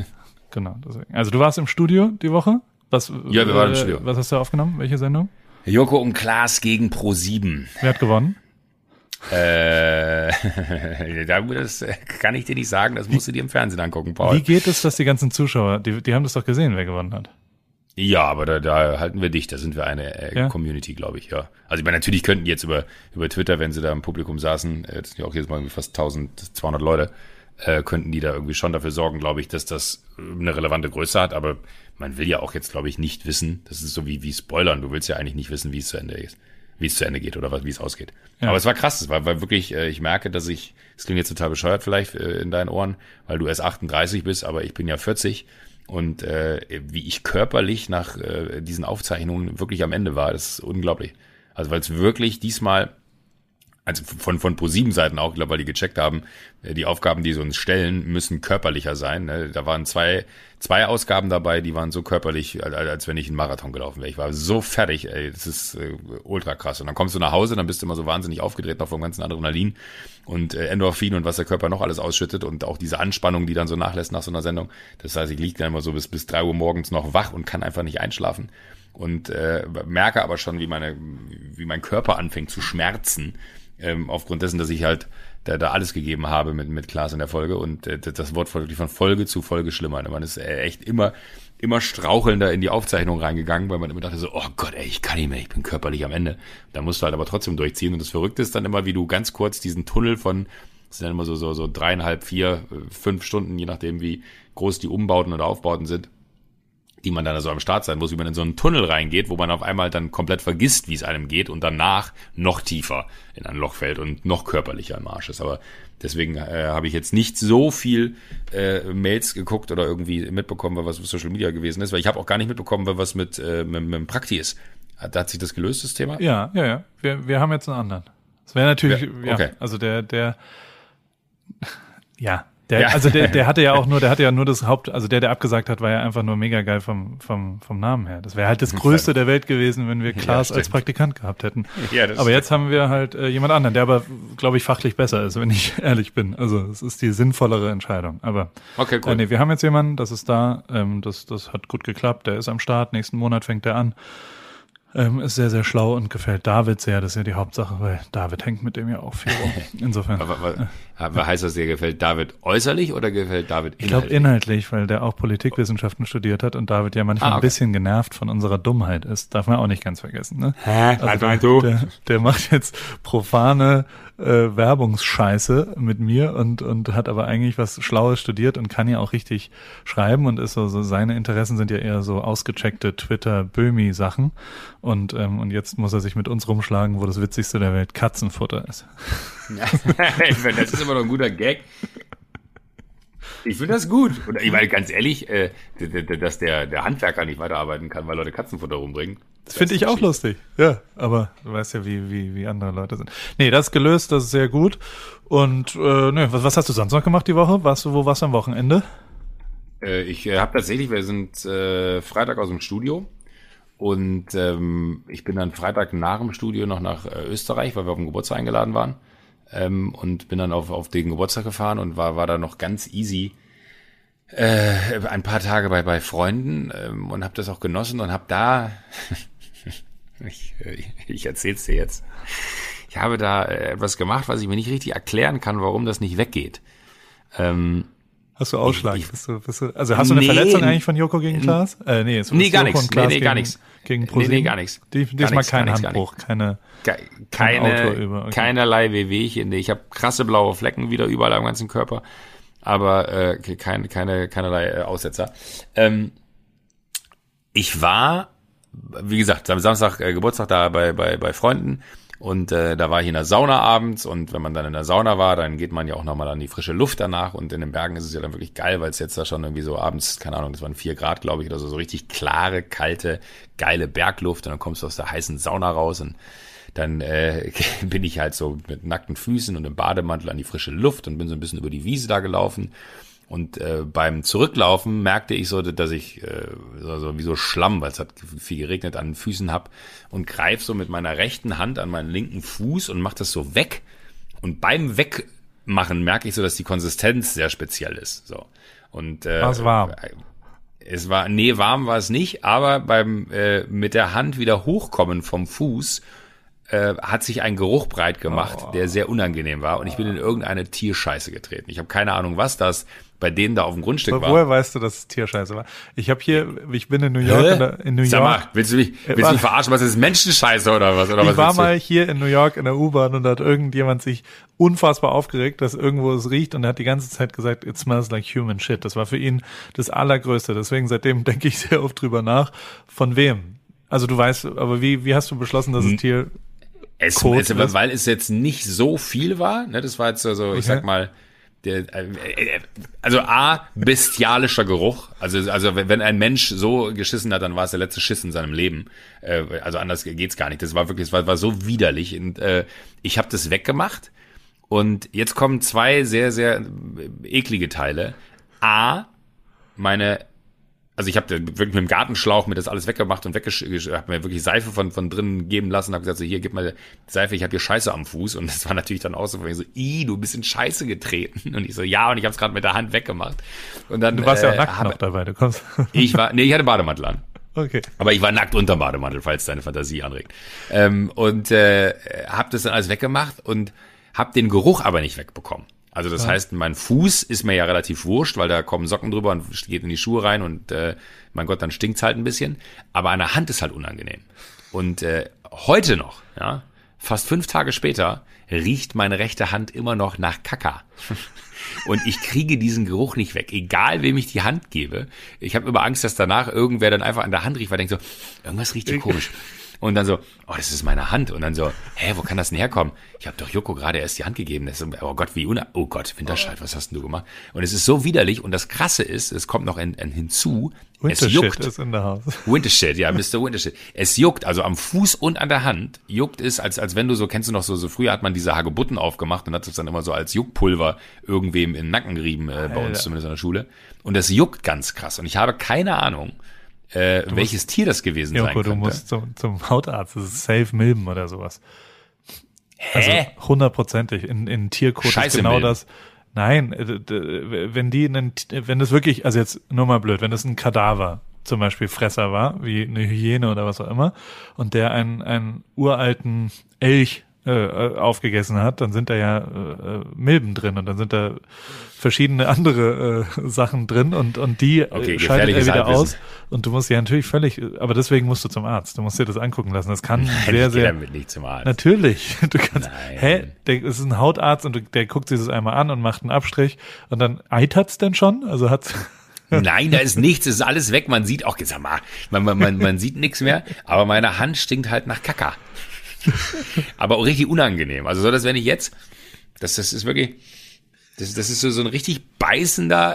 Genau. Deswegen. Also du warst im Studio die Woche? Was, Ja, wir waren im Studio. Was hast du aufgenommen? Welche Sendung? Joko und Klaas gegen Pro 7. Wer hat gewonnen? Äh, das kann ich dir nicht sagen, das musst du dir im Fernsehen angucken, Paul. Wie geht es, dass die ganzen Zuschauer, die, die haben das doch gesehen, wer gewonnen hat? Ja, aber da, da halten wir dicht. Da sind wir eine äh, Ja. Community, glaube ich, ja. Also ich meine, natürlich könnten die jetzt über, über Twitter, wenn sie da im Publikum saßen, äh, das sind ja auch jedes Mal irgendwie fast 1200 Leute, äh, könnten die da irgendwie schon dafür sorgen, glaube ich, dass das äh, eine relevante Größe hat. Aber man will ja auch jetzt, glaube ich, nicht wissen, das ist so wie, wie Spoilern. Du willst ja eigentlich nicht wissen, wie es zu Ende ist. Wie es zu Ende geht oder wie es ausgeht. Ja. Aber es war krass, es war, war wirklich, äh, ich merke, dass ich, es klingt jetzt total bescheuert vielleicht äh, in deinen Ohren, weil du erst 38 bist, aber ich bin ja 40 und äh, wie ich körperlich nach äh, diesen Aufzeichnungen wirklich am Ende war, das ist unglaublich. Also weil es wirklich diesmal, also von von ProSieben Seiten auch, glaube, weil die gecheckt haben, äh, die Aufgaben, die sie uns stellen, müssen körperlicher sein. Ne? Da waren zwei zwei Ausgaben dabei, die waren so körperlich, als, als wenn ich einen Marathon gelaufen wäre. Ich war so fertig, ey, das ist äh, ultra krass. Und dann kommst du nach Hause, dann bist du immer so wahnsinnig aufgedreht noch vom ganzen Adrenalin und äh, Endorphin und was der Körper noch alles ausschüttet und auch diese Anspannung, die dann so nachlässt nach so einer Sendung. Das heißt, ich liege dann immer so bis bis drei Uhr morgens noch wach und kann einfach nicht einschlafen und äh, merke aber schon, wie meine wie mein Körper anfängt zu schmerzen ähm, aufgrund dessen, dass ich halt da, da alles gegeben habe mit mit Klaas in der Folge und äh, das Wort wirklich von Folge zu Folge schlimmer. Man ist äh, echt immer immer strauchelnder in die Aufzeichnung reingegangen, weil man immer dachte so, oh Gott, ey, ich kann nicht mehr, ich bin körperlich am Ende. Da musst du halt aber trotzdem durchziehen und das Verrückte ist dann immer, wie du ganz kurz diesen Tunnel von das sind dann immer so so so dreieinhalb, vier, äh, fünf Stunden, je nachdem wie groß die Umbauten oder Aufbauten sind die man dann also am Start sein muss, wie man in so einen Tunnel reingeht, wo man auf einmal dann komplett vergisst, wie es einem geht und danach noch tiefer in ein Loch fällt und noch körperlicher im Arsch ist. Aber deswegen äh, habe ich jetzt nicht so viel äh, Mails geguckt oder irgendwie mitbekommen, was auf Social Media gewesen ist, weil ich habe auch gar nicht mitbekommen, was mit, äh, mit, mit dem Prakti ist. Hat, hat sich das gelöst, das Thema? Ja, ja, ja. Wir, wir haben jetzt einen anderen. Das wäre natürlich, Ja, ja, okay. also der, der, ja, der, Ja. also der, der hatte ja auch nur, der hatte ja nur das Haupt, also der, der abgesagt hat, war ja einfach nur mega geil vom, vom, vom Namen her. Das wäre halt das Größte der Welt gewesen, wenn wir Klaas stimmt. als Praktikant gehabt hätten. Ja, das aber jetzt haben wir halt äh, jemand anderen, der aber, glaube ich, fachlich besser ist, wenn ich ehrlich bin. Also es ist die sinnvollere Entscheidung. Aber Okay, cool. äh, nee, wir haben jetzt jemanden, das ist da, ähm, das, das hat gut geklappt, der ist am Start, nächsten Monat fängt der an. Ähm, ist sehr, sehr schlau und gefällt David sehr, das ist ja die Hauptsache, weil David hängt mit dem ja auch viel rum. Insofern. Aber, aber, aber heißt das, dir gefällt David äußerlich oder gefällt David Ich glaube inhaltlich? inhaltlich, weil der auch Politikwissenschaften studiert hat und David ja manchmal Ah, ein okay. bisschen genervt von unserer Dummheit ist. Darf man auch nicht ganz vergessen. Ne? Hä? Was Also meinst du? der, der macht jetzt profane äh, Werbungsscheiße mit mir und, und hat aber eigentlich was Schlaues studiert und kann ja auch richtig schreiben und ist so, so seine Interessen sind ja eher so ausgecheckte Twitter-Böhmi-Sachen und, ähm, und jetzt muss er sich mit uns rumschlagen, wo das Witzigste der Welt Katzenfutter ist. das ist immer noch ein guter Gag. Ich finde das gut. Und ich meine, ganz ehrlich, äh, dass der, der Handwerker nicht weiterarbeiten kann, weil Leute Katzenfutter rumbringen. Das finde ich auch lustig. Ja, aber du weißt ja, wie, wie, wie andere Leute sind. Nee, das ist gelöst, das ist sehr gut. Und äh, nee, was, was hast du sonst noch gemacht die Woche? Warst du, wo warst du am Wochenende? Äh, ich äh, habe tatsächlich, wir sind äh, Freitag aus dem Studio und ähm, ich bin dann Freitag nach dem Studio noch nach äh, Österreich, weil wir auf den Geburtstag eingeladen waren ähm, und bin dann auf, auf den Geburtstag gefahren und war, war da noch ganz easy äh, ein paar Tage bei, bei Freunden ähm, und habe das auch genossen und habe da, ich, äh, ich erzähl's dir jetzt, ich habe da äh, etwas gemacht, was ich mir nicht richtig erklären kann, warum das nicht weggeht. Ähm, Hast du Ausschlag? Ich- bist du, bist du, also hast du eine Nee. Verletzung eigentlich von Joko gegen Klaas? Äh, nee, es Nee, gar nichts. Nee, nee, gar nichts. Gegen Nee, ProSieben? nee, gar nichts. Diesmal kein gar Handbruch, keine. Keine, über, okay. keinerlei Wehwehchen. Ich habe krasse blaue Flecken wieder überall am ganzen Körper, aber äh, keine, keine, keinerlei äh, Aussetzer. Ähm, ich war, wie gesagt, am Samstag äh, Geburtstag da bei, bei, bei Freunden und äh, da war ich in der Sauna abends und wenn man dann in der Sauna war, dann geht man ja auch nochmal an die frische Luft danach und in den Bergen ist es ja dann wirklich geil, weil es jetzt da schon irgendwie so abends, keine Ahnung, das waren vier Grad, glaube ich, oder so, so richtig klare, kalte, geile Bergluft und dann kommst du aus der heißen Sauna raus und dann äh, bin ich halt so mit nackten Füßen und im Bademantel an die frische Luft und bin so ein bisschen über die Wiese da gelaufen Und äh, beim Zurücklaufen merkte ich so, dass ich äh, so, so wie so Schlamm, weil es hat viel geregnet, an den Füßen hab und greif so mit meiner rechten Hand an meinen linken Fuß und mach das so weg. Und beim Wegmachen merke ich so, dass die Konsistenz sehr speziell ist. So. Und äh, War's warm? Es war, nee, warm war es nicht, aber beim äh, mit der Hand wieder hochkommen vom Fuß äh, hat sich ein Geruch breit gemacht, Oh. der sehr unangenehm war und ich bin in irgendeine Tierscheiße getreten. Ich habe keine Ahnung, was das bei denen da auf dem Grundstück Aber war. woher weißt du, dass es Tierscheiße war? Ich habe hier, ich bin in New York, in, der, in New Sag York. mal, willst du mich, willst du mich verarschen? Was ist Menschenscheiße oder was? Oder Ich was war mal hier in New York in der U-Bahn und da hat irgendjemand sich unfassbar aufgeregt, dass irgendwo es riecht und er hat die ganze Zeit gesagt, it smells like human shit. Das war für ihn das Allergrößte. Deswegen seitdem denke ich sehr oft drüber nach. Von wem? Also du weißt, aber wie, wie hast du beschlossen, dass es Tier, Es, es, ist. weil es jetzt nicht so viel war, ne, das war jetzt so, so ich Okay. sag mal, der, äh, äh, also A, bestialischer Geruch. Also, also wenn ein Mensch so geschissen hat, dann war es der letzte Schiss in seinem Leben. Äh, also anders geht's gar nicht. Das war wirklich, das war, war so widerlich. Und äh, ich habe das weggemacht. Und jetzt kommen zwei sehr, sehr eklige Teile. A, meine also ich habe wirklich mit dem Gartenschlauch mir das alles weggemacht und weggesch habe mir wirklich Seife von von drinnen geben lassen, habe gesagt so hier gib mal Seife, ich habe hier Scheiße am Fuß und das war natürlich dann auch so, wegen so, i, du bist in Scheiße getreten und ich so ja und ich habe es gerade mit der Hand weggemacht und dann du warst ja auch äh, nackt hab- noch dabei, du kommst. ich war nee ich hatte Bademantel an okay. aber ich war nackt unter Bademantel, falls deine Fantasie anregt. Ähm, und äh, habe das dann alles weggemacht und habe den Geruch aber nicht wegbekommen. Also das heißt, mein Fuß ist mir ja relativ wurscht, weil da kommen Socken drüber und geht in die Schuhe rein und äh, mein Gott, dann stinkt's halt ein bisschen. Aber an der Hand ist halt unangenehm. Und äh, heute noch, ja, fast fünf Tage später, riecht meine rechte Hand immer noch nach Kaka. Und ich kriege diesen Geruch nicht weg, egal wem ich die Hand gebe. Ich habe immer Angst, dass danach irgendwer dann einfach an der Hand riecht, weil denkt so, irgendwas riecht hier komisch. Und dann so, oh, das ist meine Hand. Und dann so, hä, wo kann das denn herkommen? Ich habe doch Joko gerade erst die Hand gegeben. Das ist, oh Gott, wie una Oh Gott, Winterscheid, was hast denn du gemacht? Und es ist so widerlich. Und das Krasse ist, es kommt noch ein, ein hinzu, es Wintershit juckt. ist in der Haus. Wintershit, ja, Mr. Wintershit. Es juckt, also am Fuß und an der Hand juckt es, als, als wenn du so, kennst du noch so, so früher hat man diese Hagebutten aufgemacht und hat es dann immer so als Juckpulver irgendwem in den Nacken gerieben, äh, bei uns zumindest an der Schule. Und das juckt ganz krass. Und ich habe keine Ahnung, äh, welches Tier das gewesen sein Joko, könnte. du musst zum, zum Hautarzt. Das ist safe Milben oder sowas. Also Hä? hundertprozentig. In, in Tierkot ist genau Milben. das. Nein, äh, wenn die, einen, wenn das wirklich, also jetzt nur mal blöd, wenn das ein Kadaver zum Beispiel Fresser war, wie eine Hyäne oder was auch immer, und der einen, einen uralten Elch äh, äh, aufgegessen hat, dann sind da ja äh, äh, Milben drin und dann sind da verschiedene andere äh, Sachen drin und und die Okay, äh, schaltet er gefährliches wieder Halbwissen. aus und du musst ja natürlich völlig, aber deswegen musst du zum Arzt, du musst dir das angucken lassen. Das kann Nein, sehr ich sehr damit nicht zum Arzt. Natürlich. Du kannst, Nein. hä? Der, es ist ein Hautarzt und du, der guckt sich das einmal an und macht einen Abstrich und dann eitert's denn schon? Also hat's, Nein, da ist nichts, es ist alles weg. Man sieht auch, sag mal, man, man, man, man sieht nichts mehr, aber meine Hand stinkt halt nach Kaka. aber auch richtig unangenehm. Also so, dass wenn ich jetzt, das, das ist wirklich, das, das ist so, so ein richtig beißender,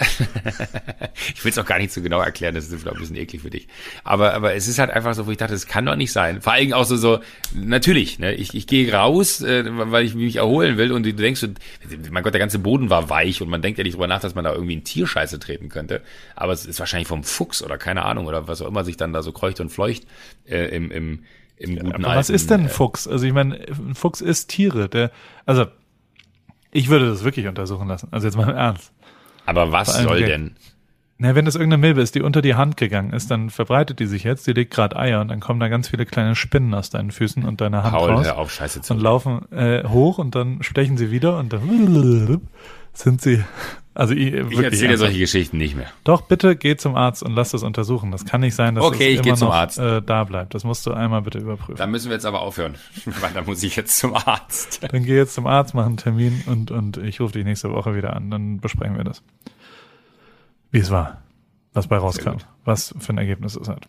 ich will es auch gar nicht so genau erklären, das ist vielleicht ein bisschen eklig für dich. Aber, aber es ist halt einfach so, wo ich dachte, das kann doch nicht sein. Vor allem auch so, so natürlich, ne, ich, ich gehe raus, äh, weil ich mich erholen will und du denkst, so, mein Gott, der ganze Boden war weich und man denkt ja nicht drüber nach, dass man da irgendwie in Tierscheiße treten könnte. Aber es ist wahrscheinlich vom Fuchs oder keine Ahnung oder was auch immer sich dann da so kreucht und fleucht äh, im, im, im guten aber was ist denn ein Fuchs? Also ich meine, ein Fuchs isst Tiere. Der, also ich würde das wirklich untersuchen lassen. Also jetzt mal im Ernst. Aber was soll Gag. denn? Na, wenn das irgendeine Milbe ist, die unter die Hand gegangen ist, dann verbreitet die sich jetzt, die legt gerade Eier und dann kommen da ganz viele kleine Spinnen aus deinen Füßen und deiner Hand Paul, raus hör auf, Scheiße zu und laufen äh, hoch und dann stechen sie wieder und dann sind sie, also ich, Ich erzähle ernsthaft. solche Geschichten nicht mehr. Doch, bitte geh zum Arzt und lass das untersuchen. Das kann nicht sein, dass Okay, ich es geh immer zum noch Arzt. Äh, da bleibt. Das musst du einmal bitte überprüfen. Da müssen wir jetzt aber aufhören, weil da muss ich jetzt zum Arzt. Dann geh jetzt zum Arzt, mach einen Termin und, und ich rufe dich nächste Woche wieder an. Dann besprechen wir das. Wie es war. Was bei rauskam. Was für ein Ergebnis es hat.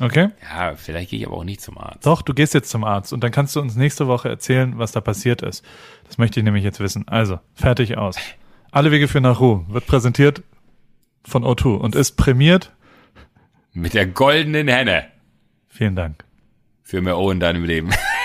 Okay? Ja, vielleicht gehe ich aber auch nicht zum Arzt. Doch, du gehst jetzt zum Arzt und dann kannst du uns nächste Woche erzählen, was da passiert ist. Das möchte ich nämlich jetzt wissen. Also, fertig aus. Alle Wege führen nach Ruhe. Wird präsentiert von O2 und ist prämiert. Mit der goldenen Henne Vielen Dank. für mehr O in deinem Leben.